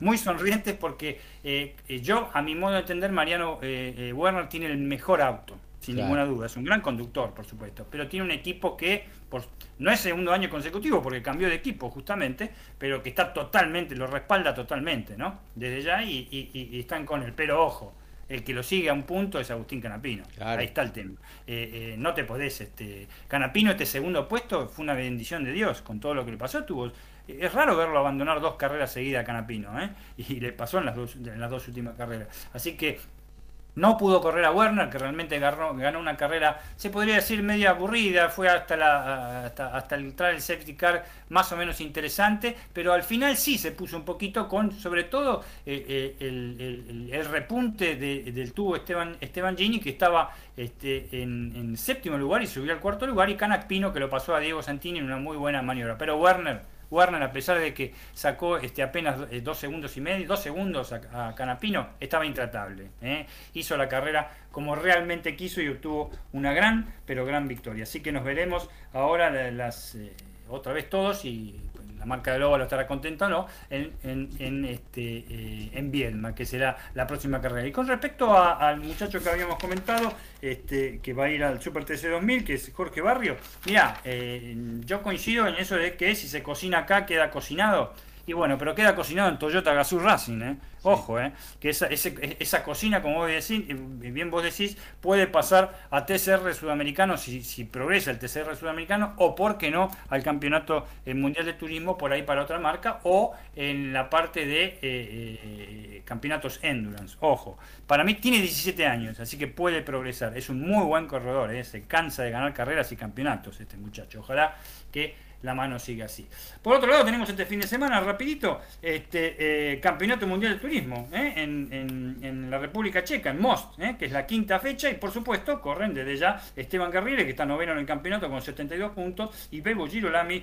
Muy sonrientes porque eh, eh, yo, a mi modo de entender, Mariano eh, Werner tiene el mejor auto, sin ninguna duda. Es un gran conductor, por supuesto, pero tiene un equipo que por, no es segundo año consecutivo porque cambió de equipo justamente, pero que está totalmente, lo respalda totalmente, ¿no? Desde ya y, y están con él. Pero ojo, el que lo sigue a un punto es Agustín Canapino. Ahí está el tema. Eh, eh, no te podés, este, Canapino este segundo puesto fue una bendición de Dios con todo lo que le pasó. Tuvo, es raro verlo abandonar dos carreras seguidas a Canapino, ¿eh? <laughs> y le pasó en las dos, en las dos últimas carreras. Así que no pudo correr a Werner, que realmente ganó, ganó una carrera, se podría decir media aburrida, fue hasta, la, hasta, hasta el safety car más o menos interesante, pero al final sí se puso un poquito con, sobre todo, eh, eh, el, repunte del tubo Esteban, Esteban Gini, que estaba este, en, séptimo lugar y subió al cuarto lugar, y Canac Pino, que lo pasó a Diego Santini en una muy buena maniobra. Pero Werner Warner, a pesar de que sacó este, apenas eh, dos segundos y medio, dos segundos a, Canapino, estaba intratable. ¿eh? Hizo la carrera como realmente quiso y obtuvo una gran, pero gran victoria. Así que nos veremos ahora las, eh, otra vez todos y la marca de Lobo lo estará contenta no, en, en, este, eh, en Bielma, que será la próxima carrera. Y con respecto al muchacho que habíamos comentado, este, que va a ir al Super TC 2000, que es Jorge Barrio, mira, eh, yo coincido en eso de que si se cocina acá, queda cocinado. Y bueno, pero queda cocinado en Toyota Gazoo Racing, ¿eh? Ojo, ¿eh? Que esa, esa cocina, como vos decís, eh, bien vos decís, puede pasar a TCR sudamericano si, si progresa el TCR sudamericano, o por qué no al campeonato eh, mundial de turismo por ahí para otra marca, o en la parte de campeonatos endurance. Ojo, para mí tiene 17 años, así que puede progresar. Es un muy buen corredor, se cansa de ganar carreras y campeonatos este muchacho. Ojalá que la mano sigue así. Por otro lado, tenemos este fin de semana, rapidito, este eh, Campeonato Mundial de Turismo ¿eh? en, en, la República Checa, en Most, ¿eh? que es la quinta fecha, y por supuesto corren desde ya Esteban Carrile, que está noveno en el campeonato con 72 puntos, y Bebo Girolami,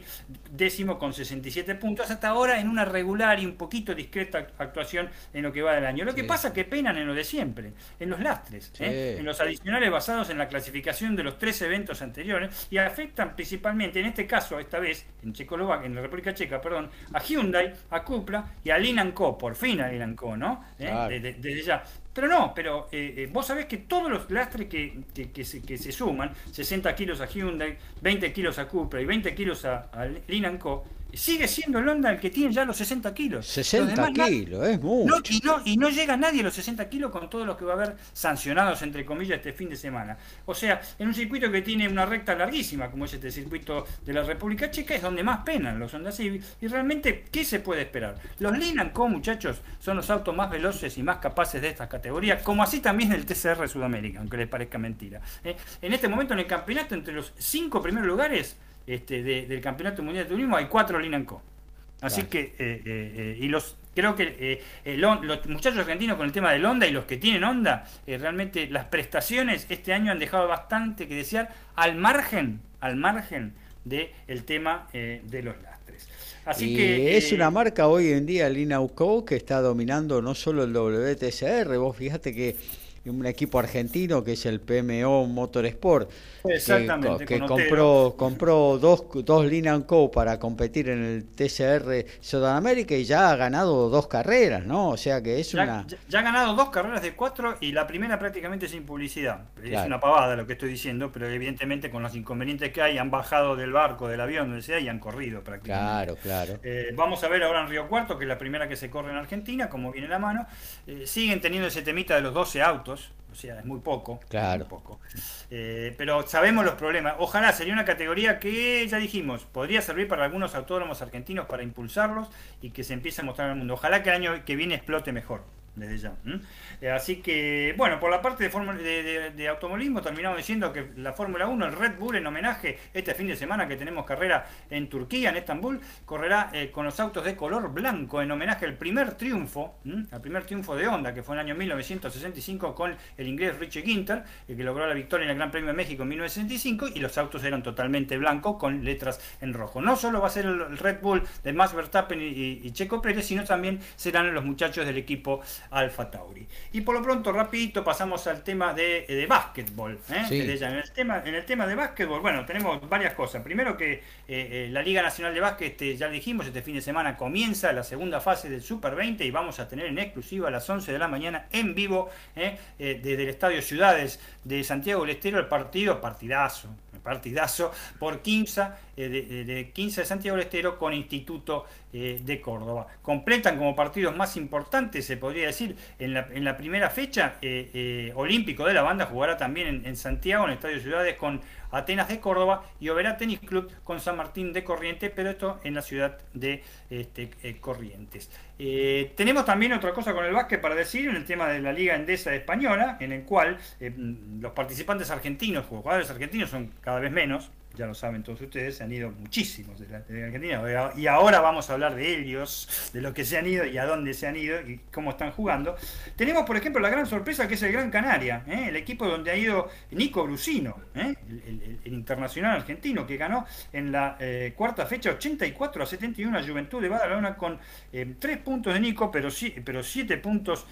décimo con 67 puntos, hasta ahora en una regular y un poquito discreta actuación en lo que va del año. Lo que pasa que penan en lo de siempre, en los lastres, en los adicionales basados en la clasificación de los tres eventos anteriores, y afectan principalmente, en este caso, esta vez, en Checoslovaquia, en la República Checa, perdón, a Hyundai, a Cupra y a Linan Co, por fin a Linan Co, ¿no? ¿Eh? Desde, ya. Pero no, pero eh, eh, vos sabés que todos los lastres que, que, se, que, se, suman, 60 kilos a Hyundai, 20 kilos a Cupra y 20 kilos a, a Linan Co, sigue siendo el Honda el que tiene ya los 60 kilos. 60 kilos, es mucho. y, no, y no llega nadie a los 60 kilos con todos los que va a haber sancionados, entre comillas, este fin de semana. O sea, en un circuito que tiene una recta larguísima, como es este circuito de la República Checa, es donde más penan los Honda Civic. Y realmente, ¿qué se puede esperar? Los Linan Co, muchachos, son los autos más veloces y más capaces de esta categoría, como así también el TCR Sudamérica, aunque les parezca mentira. ¿eh? En este momento, en el campeonato, entre los cinco primeros lugares, este, del Campeonato Mundial de Turismo hay cuatro Linanco. Así que, eh, eh, eh, y los creo que los muchachos argentinos con el tema del Honda y los que tienen Honda, realmente las prestaciones este año han dejado bastante que desear al margen, al margen del el tema de los lastres. Así que es una marca hoy en día, Linauco, que está dominando no solo el WTCR, vos fíjate que un equipo argentino que es el PMO Motorsport, Exactamente, que, compró, compró dos, dos Linan Co para competir en el TCR Sudamérica y ya ha ganado dos carreras, ¿no? O sea que es una... Ya, ha ganado dos carreras de cuatro y la primera prácticamente sin publicidad. Es una pavada lo que estoy diciendo, pero evidentemente con los inconvenientes que hay han bajado del barco, del avión, donde sea, y han corrido prácticamente. Claro, claro. Eh, vamos a ver ahora en Río Cuarto, que es la primera que se corre en Argentina, como viene la mano. Eh, siguen teniendo ese temita de los 12 autos, o sea, es muy poco. Claro. poco. Eh, pero sabemos los problemas. Ojalá sería una categoría que, ya dijimos, podría servir para algunos autónomos argentinos para impulsarlos y que se empiece a mostrar al mundo. Ojalá que el año que viene explote mejor desde ya. Eh, así que, bueno, por la parte de, de, automovilismo terminamos diciendo que la Fórmula 1, el Red Bull en homenaje este fin de semana que tenemos carrera en Turquía, en Estambul, correrá eh, con los autos de color blanco en homenaje al primer triunfo, al primer triunfo de Honda, que fue en el año 1965 con el inglés Richie Ginter, el que logró la victoria en el Gran Premio de México en 1965, y los autos eran totalmente blancos con letras en rojo. No solo va a ser el Red Bull de Max Verstappen y Checo Pérez, sino también serán los muchachos del equipo Alfa Tauri. Y por lo pronto, rapidito, pasamos al tema de, de básquetbol. ¿eh? En, el tema, en el tema de básquetbol, bueno, tenemos varias cosas. Primero que eh, eh, la Liga Nacional de Básquet, este, ya dijimos, este fin de semana comienza la segunda fase del Super 20 y vamos a tener en exclusiva a las 11 de la mañana en vivo desde el Estadio Ciudades de Santiago del Estero el partido, partidazo, partidazo por Quimsa de, 15 de Santiago del Estero con Instituto de Córdoba. Completan como partidos más importantes, se podría decir, en la, primera fecha, Olímpico de la Banda jugará también en, Santiago, en el Estadio Ciudades, con Atenas de Córdoba y Oberá Tenis Club con San Martín de Corrientes, pero esto en la ciudad de este, eh, Corrientes. Eh, tenemos también otra cosa con el básquet para decir en el tema de la Liga Endesa Española, en el cual eh, los participantes argentinos, jugadores argentinos son cada vez menos, ya lo saben todos ustedes, se han ido muchísimos de la, Argentina. Y ahora vamos a hablar de ellos, de los que se han ido y a dónde se han ido y cómo están jugando. Tenemos, por ejemplo, la gran sorpresa que es el Gran Canaria, ¿eh? el equipo donde ha ido Nico Brusino, ¿eh? el, internacional argentino, que ganó en la eh, cuarta fecha 84 a 71 a Juventud de Badalona con tres puntos de Nico, pero, pero siete puntos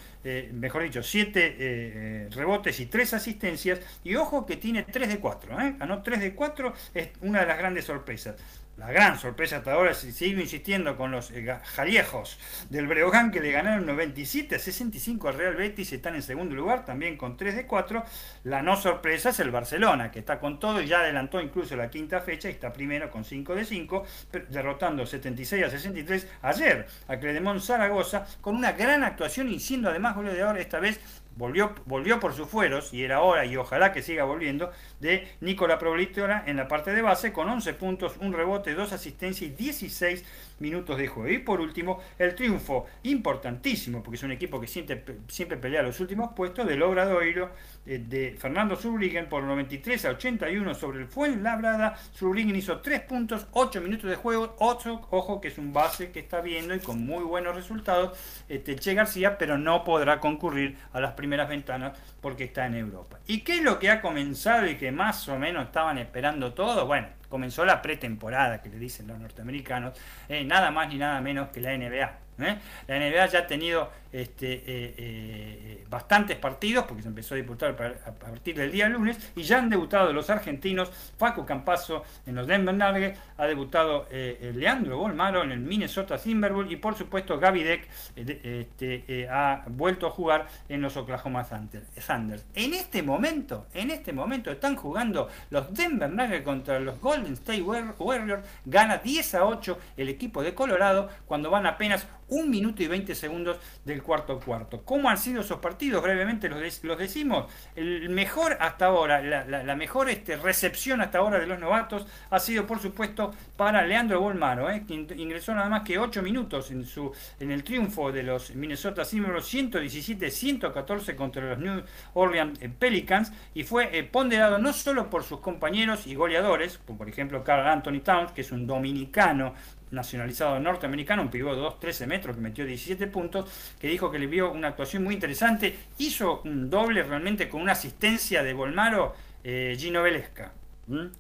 mejor dicho, 7 eh, rebotes y 3 asistencias. Y ojo que tiene 3 de 4, ¿eh? ganó 3 de 4, es una de las grandes sorpresas la gran sorpresa hasta ahora, sigo insistiendo con los eh, jaliejos del Breogán que le ganaron 97 a 65 al Real Betis, están en segundo lugar, también con 3 de 4. La no sorpresa es el Barcelona, que está con todo y ya adelantó incluso la quinta fecha y está primero con 5 de 5, derrotando 76 a 63 ayer a Cledemont Zaragoza con una gran actuación y siendo además goleador esta vez volvió, volvió por sus fueros, y era hora, y ojalá que siga volviendo, de Nicola Problitora en la parte de base, con 11 puntos, un rebote, dos asistencias y 16 minutos de juego. Y por último, el triunfo importantísimo, porque es un equipo que siempre, siempre pelea los últimos puestos, del Obradoiro eh, de Fernando Zurbriggen por 93 a 81 sobre el Fuenlabrada. Zurbriggen hizo 3 puntos, 8 minutos de juego, 8, ojo que es un base que está viendo y con muy buenos resultados, este, Che García, pero no podrá concurrir a las primeras ventanas porque está en Europa. ¿Y qué es lo que ha comenzado y que más o menos estaban esperando todo? Bueno, comenzó la pretemporada, que le dicen los norteamericanos, eh, nada más ni nada menos que la NBA. ¿Eh? La NBA ya ha tenido este, eh, eh, bastantes partidos, porque se empezó a disputar a partir del día lunes, y ya han debutado los argentinos, Facu Campazo en los Denver Nuggets, ha debutado Leandro Bolmaro en el Minnesota Timberwolves, y por supuesto Gaby Deck este, ha vuelto a jugar en los Oklahoma Thunders. En este momento, en este momento están jugando los Denver Nuggets contra los Golden State Warriors, gana 10 a 8 el equipo de Colorado, cuando van apenas un minuto y 20 segundos del cuarto cuarto. ¿Cómo han sido esos partidos? Brevemente los, los decimos. El mejor hasta ahora, la, mejor este, recepción hasta ahora de los novatos ha sido, por supuesto, para Leandro Bolmaro, ¿eh? que ingresó nada más que 8 minutos en, su, en el triunfo de los Minnesota Timberwolves 117-114 contra los New Orleans eh, Pelicans y fue eh, ponderado no solo por sus compañeros y goleadores, como por ejemplo Carl Anthony Towns, que es un dominicano nacionalizado norteamericano, un pivot de 2-13 metros que metió 17 puntos, que dijo que le vio una actuación muy interesante. Hizo un doble realmente con una asistencia de Bolmaro, eh, Gino Velesca.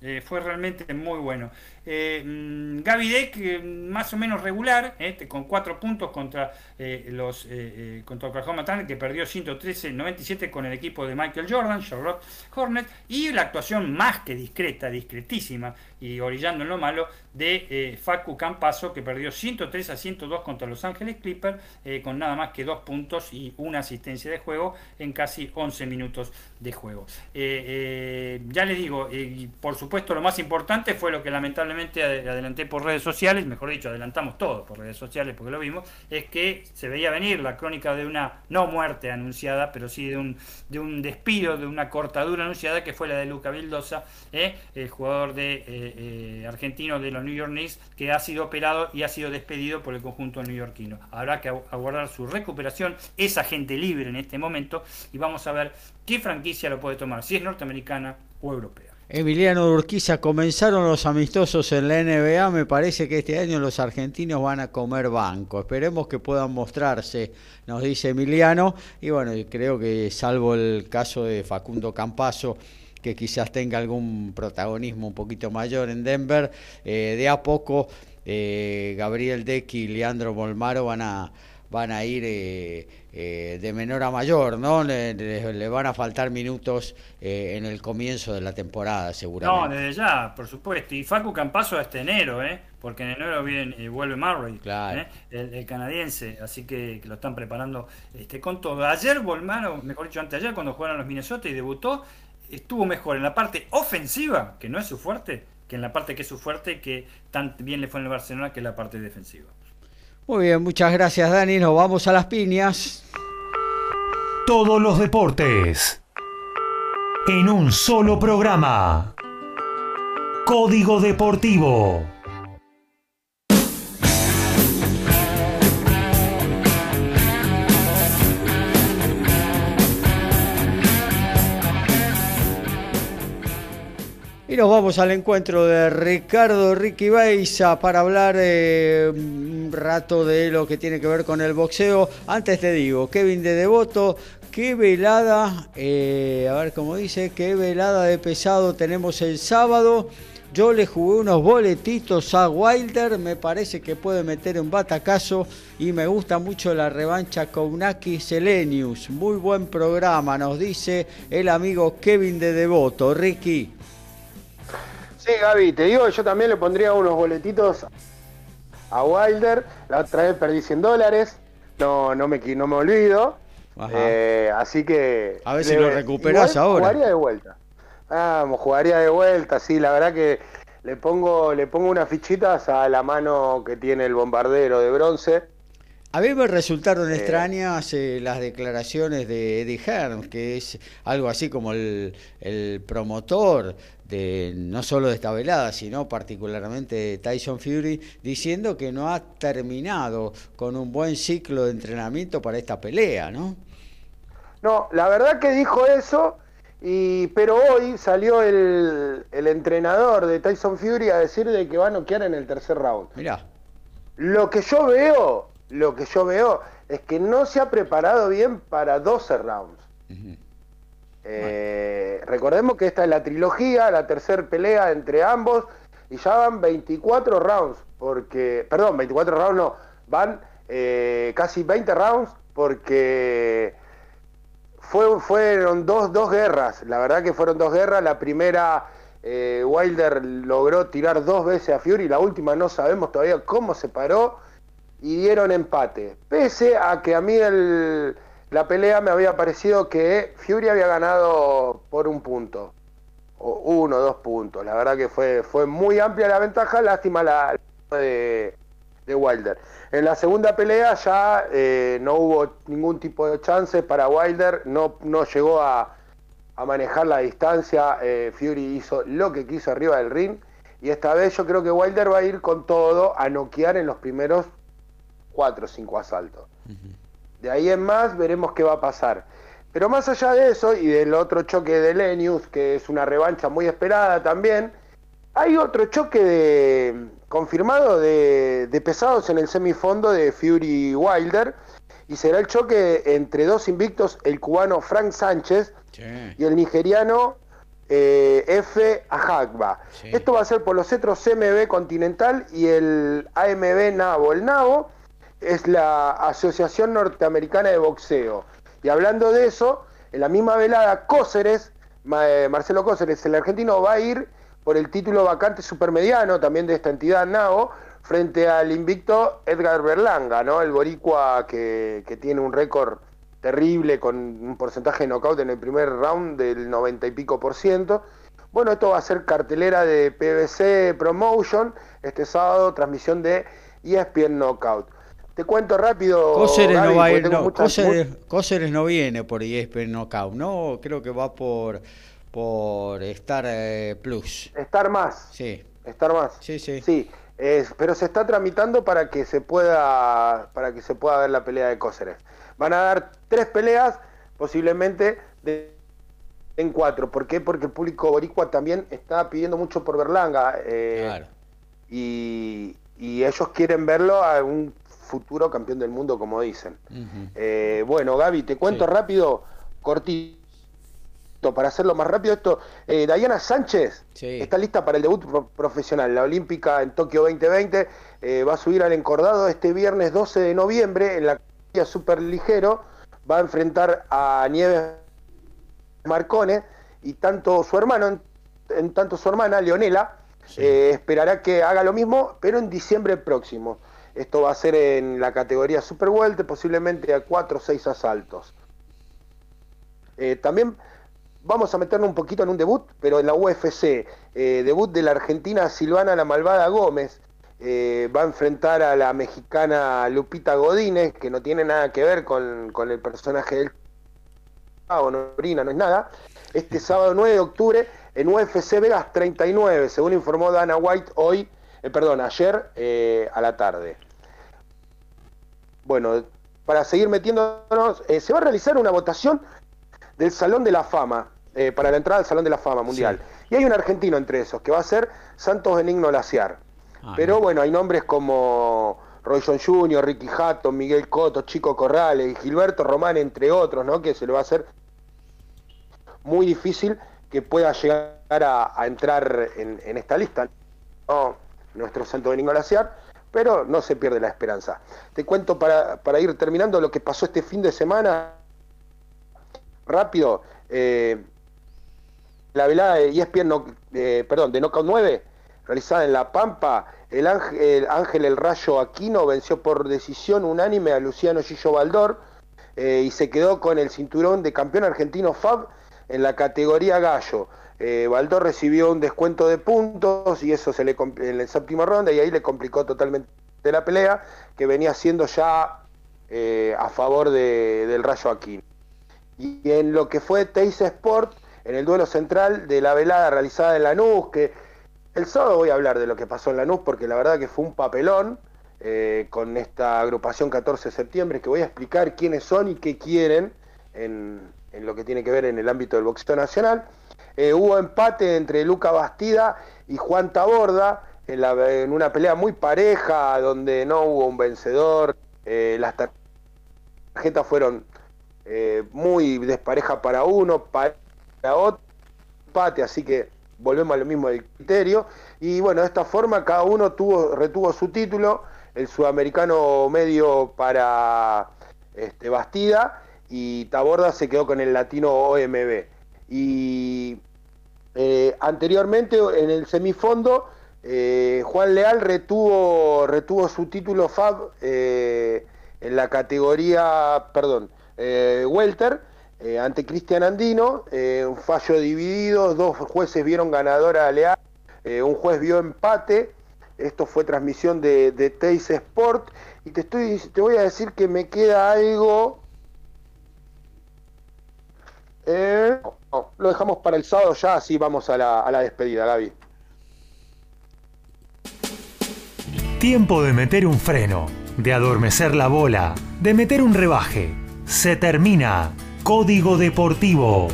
Eh, fue realmente muy bueno. Eh, mm, Gaby Deck, eh, más o menos regular, este, con cuatro puntos contra los contra Oklahoma Thunder, que perdió 113-97 con el equipo de Michael Jordan, Charlotte Hornet, y la actuación más que discreta, discretísima y orillando en lo malo, de Facu Campaso, que perdió 103 a 102 contra Los Ángeles Clippers, con nada más que dos puntos y una asistencia de juego en casi 11 minutos de juego. ya les digo, por supuesto, lo más importante fue lo que lamentablemente adelanté por redes sociales, mejor dicho, adelantamos todo por redes sociales porque lo vimos, es que se veía venir la crónica de una, no muerte anunciada, pero sí de un, de un despido, de una cortadura anunciada, que fue la de Luca Vildosa, ¿eh? el jugador de, eh, argentino de los New York Knicks, que ha sido operado y ha sido despedido por el conjunto neoyorquino. Habrá que aguardar su recuperación, es agente libre en este momento, y vamos a ver qué franquicia lo puede tomar, si es norteamericana o europea. Emiliano Urquiza, comenzaron los amistosos en la NBA, me parece que este año los argentinos van a comer banco, esperemos que puedan mostrarse, nos dice Emiliano, y bueno, creo que salvo el caso de Facundo Campaso, que quizás tenga algún protagonismo un poquito mayor en Denver, eh, de a poco eh, Gabriel Deck y Leandro Molmaro van a van a ir eh, eh, de menor a mayor, ¿no? Le, van a faltar minutos eh, en el comienzo de la temporada, seguramente. No, desde ya, por supuesto. Y Facu Campaso hasta enero, ¿eh? Porque en enero viene, vuelve Murray, el, canadiense, así que, lo están preparando este, con todo. Ayer Volmaro, mejor dicho, antes ayer, cuando jugaron los Minnesota y debutó, estuvo mejor en la parte ofensiva, que no es su fuerte, que en la parte que es su fuerte, que tan bien le fue en el Barcelona, que es la parte defensiva. Muy bien, muchas gracias Dani, nos vamos a las piñas. Todos los deportes en un solo programa. Código Deportivo. Y nos vamos al encuentro de Ricardo Ricky Beiza para hablar eh, un rato de lo que tiene que ver con el boxeo. Antes te digo, Kevin de Devoto, qué velada, eh, a ver cómo dice, qué velada de pesado tenemos el sábado. Yo le jugué unos boletitos a Wilder, me parece que puede meter un batacazo y me gusta mucho la revancha con Naki Selenius. Muy buen programa, nos dice el amigo Kevin de Devoto. Ricky. Sí, Gaby, te digo, yo también le pondría unos boletitos a Wilder. La otra vez perdí 100 dólares. No, no, me, no me olvido. Eh, así que. A ver si lo recuperas ahora. Jugaría de vuelta. Vamos, jugaría de vuelta, sí, la verdad que le pongo, le pongo unas fichitas a la mano que tiene el bombardero de bronce. A mí me resultaron eh. extrañas eh, las declaraciones de Eddie Hearn, que es algo así como el, el promotor no solo de esta velada, sino particularmente de Tyson Fury, diciendo que no ha terminado con un buen ciclo de entrenamiento para esta pelea, ¿no? No, la verdad que dijo eso, y, pero hoy salió el, entrenador de Tyson Fury a decir de que va a noquear en el tercer round. Mirá. Lo que yo veo, lo que yo veo es que no se ha preparado bien para 12 rounds. Eh, recordemos que esta es la trilogía, la tercera pelea entre ambos, y ya van 24 rounds, porque, perdón, 24 rounds no, van eh, casi 20 rounds, porque fue, fueron dos, dos guerras, la verdad que fueron dos guerras, la primera... Eh, Wilder logró tirar dos veces a Fury, la última no sabemos todavía cómo se paró y dieron empate. Pese a que a mí el, la pelea me había parecido que Fury había ganado por un punto, o uno, dos puntos. La verdad que fue, fue muy amplia la ventaja, lástima la de, de Wilder. En la segunda pelea ya eh, no hubo ningún tipo de chance para Wilder, no, no llegó a, manejar la distancia, eh, Fury hizo lo que quiso arriba del ring y esta vez yo creo que Wilder va a ir con todo a noquear en los primeros cuatro o cinco asaltos. De ahí en más veremos qué va a pasar. Pero más allá de eso y del otro choque de Lenius, que es una revancha muy esperada también, hay otro choque de, confirmado de, pesados en el semifondo de Fury Wilder y será el choque entre dos invictos, el cubano Frank Sánchez y el nigeriano eh, F. Ajagba. Esto va a ser por los cetros CMB Continental y el AMB Nabo. El Nabo es la Asociación Norteamericana de Boxeo. Y hablando de eso, en la misma velada, Cóceres, eh, Marcelo Cóceres, el argentino, va a ir por el título vacante supermediano también de esta entidad NAO, frente al invicto Edgar Berlanga, ¿no? El boricua que, que tiene un récord terrible con un porcentaje de knockout en el primer round del 90 y pico por ciento. Bueno, esto va a ser cartelera de PBC Promotion este sábado, transmisión de ESPN Knockout. Te cuento rápido. Cóceres no va a ir, no, no viene por ESPN Knockout, ¿no? Creo que va por por Star eh, Plus. Star más. Sí. Star más. Sí, sí. Sí, pero se está tramitando para que se pueda para que se pueda ver la pelea de Cóceres. Van a dar tres peleas, posiblemente de, en cuatro. ¿Por qué? Porque el público boricua también está pidiendo mucho por Berlanga. Eh, claro. Y, y ellos quieren verlo a un futuro campeón del mundo, como dicen. Eh, bueno, Gaby, te cuento rápido, cortito, para hacerlo más rápido esto. Eh, Dayana Sánchez está lista para el debut profesional, la Olímpica en Tokio 2020. Eh, va a subir al encordado este viernes 12 de noviembre en la categoría super ligero. Va a enfrentar a Nieves Marcone y tanto su hermano, en, tanto su hermana, Leonela, esperará que haga lo mismo, pero en diciembre próximo. Esto va a ser en la categoría Super Welter, posiblemente a 4 o 6 asaltos. Eh, también vamos a meternos un poquito en un debut, pero en la UFC. Eh, debut de la argentina Silvana La Malvada Gómez. Eh, va a enfrentar a la mexicana Lupita Godínez, que no tiene nada que ver con, con el personaje del... o no, no es nada. Este <laughs> sábado 9 de octubre en UFC Vegas 39, según informó Dana White hoy, eh, perdón, ayer eh, a la tarde. Bueno, para seguir metiéndonos, eh, se va a realizar una votación del Salón de la Fama, para la entrada al Salón de la Fama Mundial. Y hay un argentino entre esos, que va a ser Santos Benigno Laciar. Ah, Pero bueno, hay nombres como Roy John Jr., Ricky Hatton, Miguel Coto, Chico Corrales y Gilberto Román, entre otros, ¿no? Que se le va a hacer muy difícil que pueda llegar a, entrar en, esta lista. No, nuestro Santo Domingo Glaciar, pero no se pierde la esperanza. Te cuento para, ir terminando lo que pasó este fin de semana. Rápido, eh, la velada de ESPN, no, eh, perdón, de Knockout 9, realizada en La Pampa, el ángel, Ángel El Rayo Aquino venció por decisión unánime a Luciano Gillo Baldor eh, y se quedó con el cinturón de campeón argentino FAB en la categoría gallo. Eh, Baldor recibió un descuento de puntos y eso se le en la séptima ronda y ahí le complicó totalmente la pelea que venía siendo ya eh, a favor del Rayo Aquino. Y en lo que fue Teis Sport, en el duelo central de la velada realizada en Lanús, que el sábado voy a hablar de lo que pasó en Lanús porque la verdad que fue un papelón eh, con esta agrupación 14 de septiembre que voy a explicar quiénes son y qué quieren en, en lo que tiene que ver en el ámbito del boxeo nacional. Eh, hubo empate entre Luca Bastida y Juan Taborda en, una pelea muy pareja donde no hubo un vencedor. Eh, las tarjetas fueron eh, muy despareja para uno, para otro, empate, así que volvemos a lo mismo del criterio. Y bueno, de esta forma cada uno tuvo, retuvo su título, el sudamericano medio para este, Bastida y Taborda se quedó con el latino OMB. Y eh, anteriormente en el semifondo, eh, Juan Leal retuvo, retuvo su título FAB eh, en la categoría, perdón, Welter, ante Cristian Andino, un fallo dividido, dos jueces vieron ganadora a Leal, un juez vio empate, esto fue transmisión de, de Sport, y te, estoy, te voy a decir que me queda algo lo dejamos para el sábado ya, así vamos a la, a la despedida, Gaby. Tiempo de meter un freno, de adormecer la bola, de meter un rebaje. Se termina. Código Deportivo.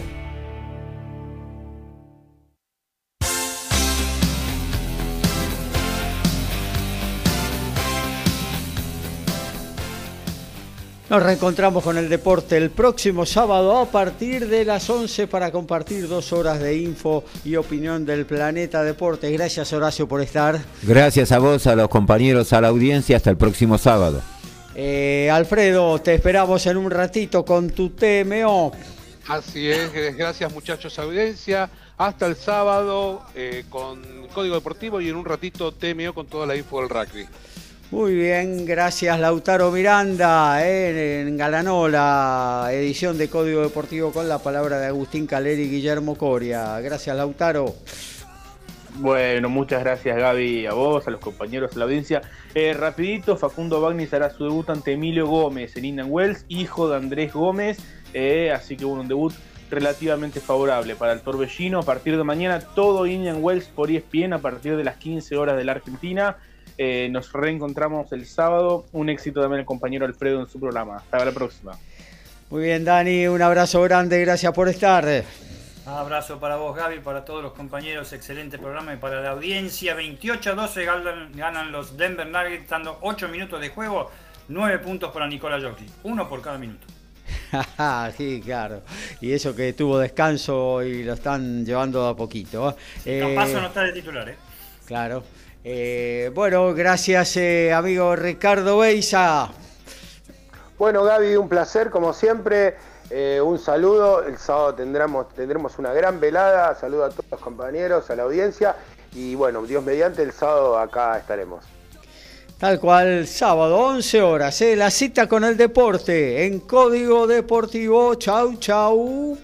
Nos reencontramos con el deporte el próximo sábado a partir de las 11 para compartir dos horas de info y opinión del Planeta Deporte. Gracias Horacio por estar. Gracias a vos, a los compañeros, a la audiencia. Hasta el próximo sábado. Eh, Alfredo, te esperamos en un ratito con tu TMO. Así es, gracias muchachos audiencia. Hasta el sábado eh, con Código Deportivo y en un ratito TMO con toda la info del rugby. Muy bien, gracias Lautaro Miranda. Eh, engalanó la edición de Código Deportivo con la palabra de Agustín Caleri y Guillermo Coria. Gracias Lautaro. Bueno, muchas gracias Gaby, a vos, a los compañeros, a la audiencia. Eh, rapidito, Facundo Bagnis hará su debut ante Emilio Gómez en Indian Wells, hijo de Andrés Gómez, eh, así que bueno, un debut relativamente favorable para el torbellino. A partir de mañana todo Indian Wells por ESPN a partir de las 15 horas de la Argentina. Eh, nos reencontramos el sábado. Un éxito también el compañero Alfredo en su programa. Hasta la próxima. Muy bien, Dani. Un abrazo grande. Gracias por estar. Un abrazo para vos, Gaby, para todos los compañeros. Excelente programa y para la audiencia. 28 a 12 ganan, los Denver Nuggets, dando 8 minutos de juego. 9 puntos para Nicola Jokic. Uno por cada minuto. <laughs> sí, claro. Y eso que tuvo descanso y lo están llevando a poquito. ¿eh? no está de titular, ¿eh? Claro. Eh, bueno, gracias eh, amigo Ricardo Beisa. Bueno Gaby, un placer como siempre. Eh, un saludo, el sábado tendremos, tendremos una gran velada, saludo a todos los compañeros, a la audiencia y bueno, Dios mediante, el sábado acá estaremos. Tal cual, sábado, 11 horas, la cita con el deporte en Código Deportivo. Chau, chau.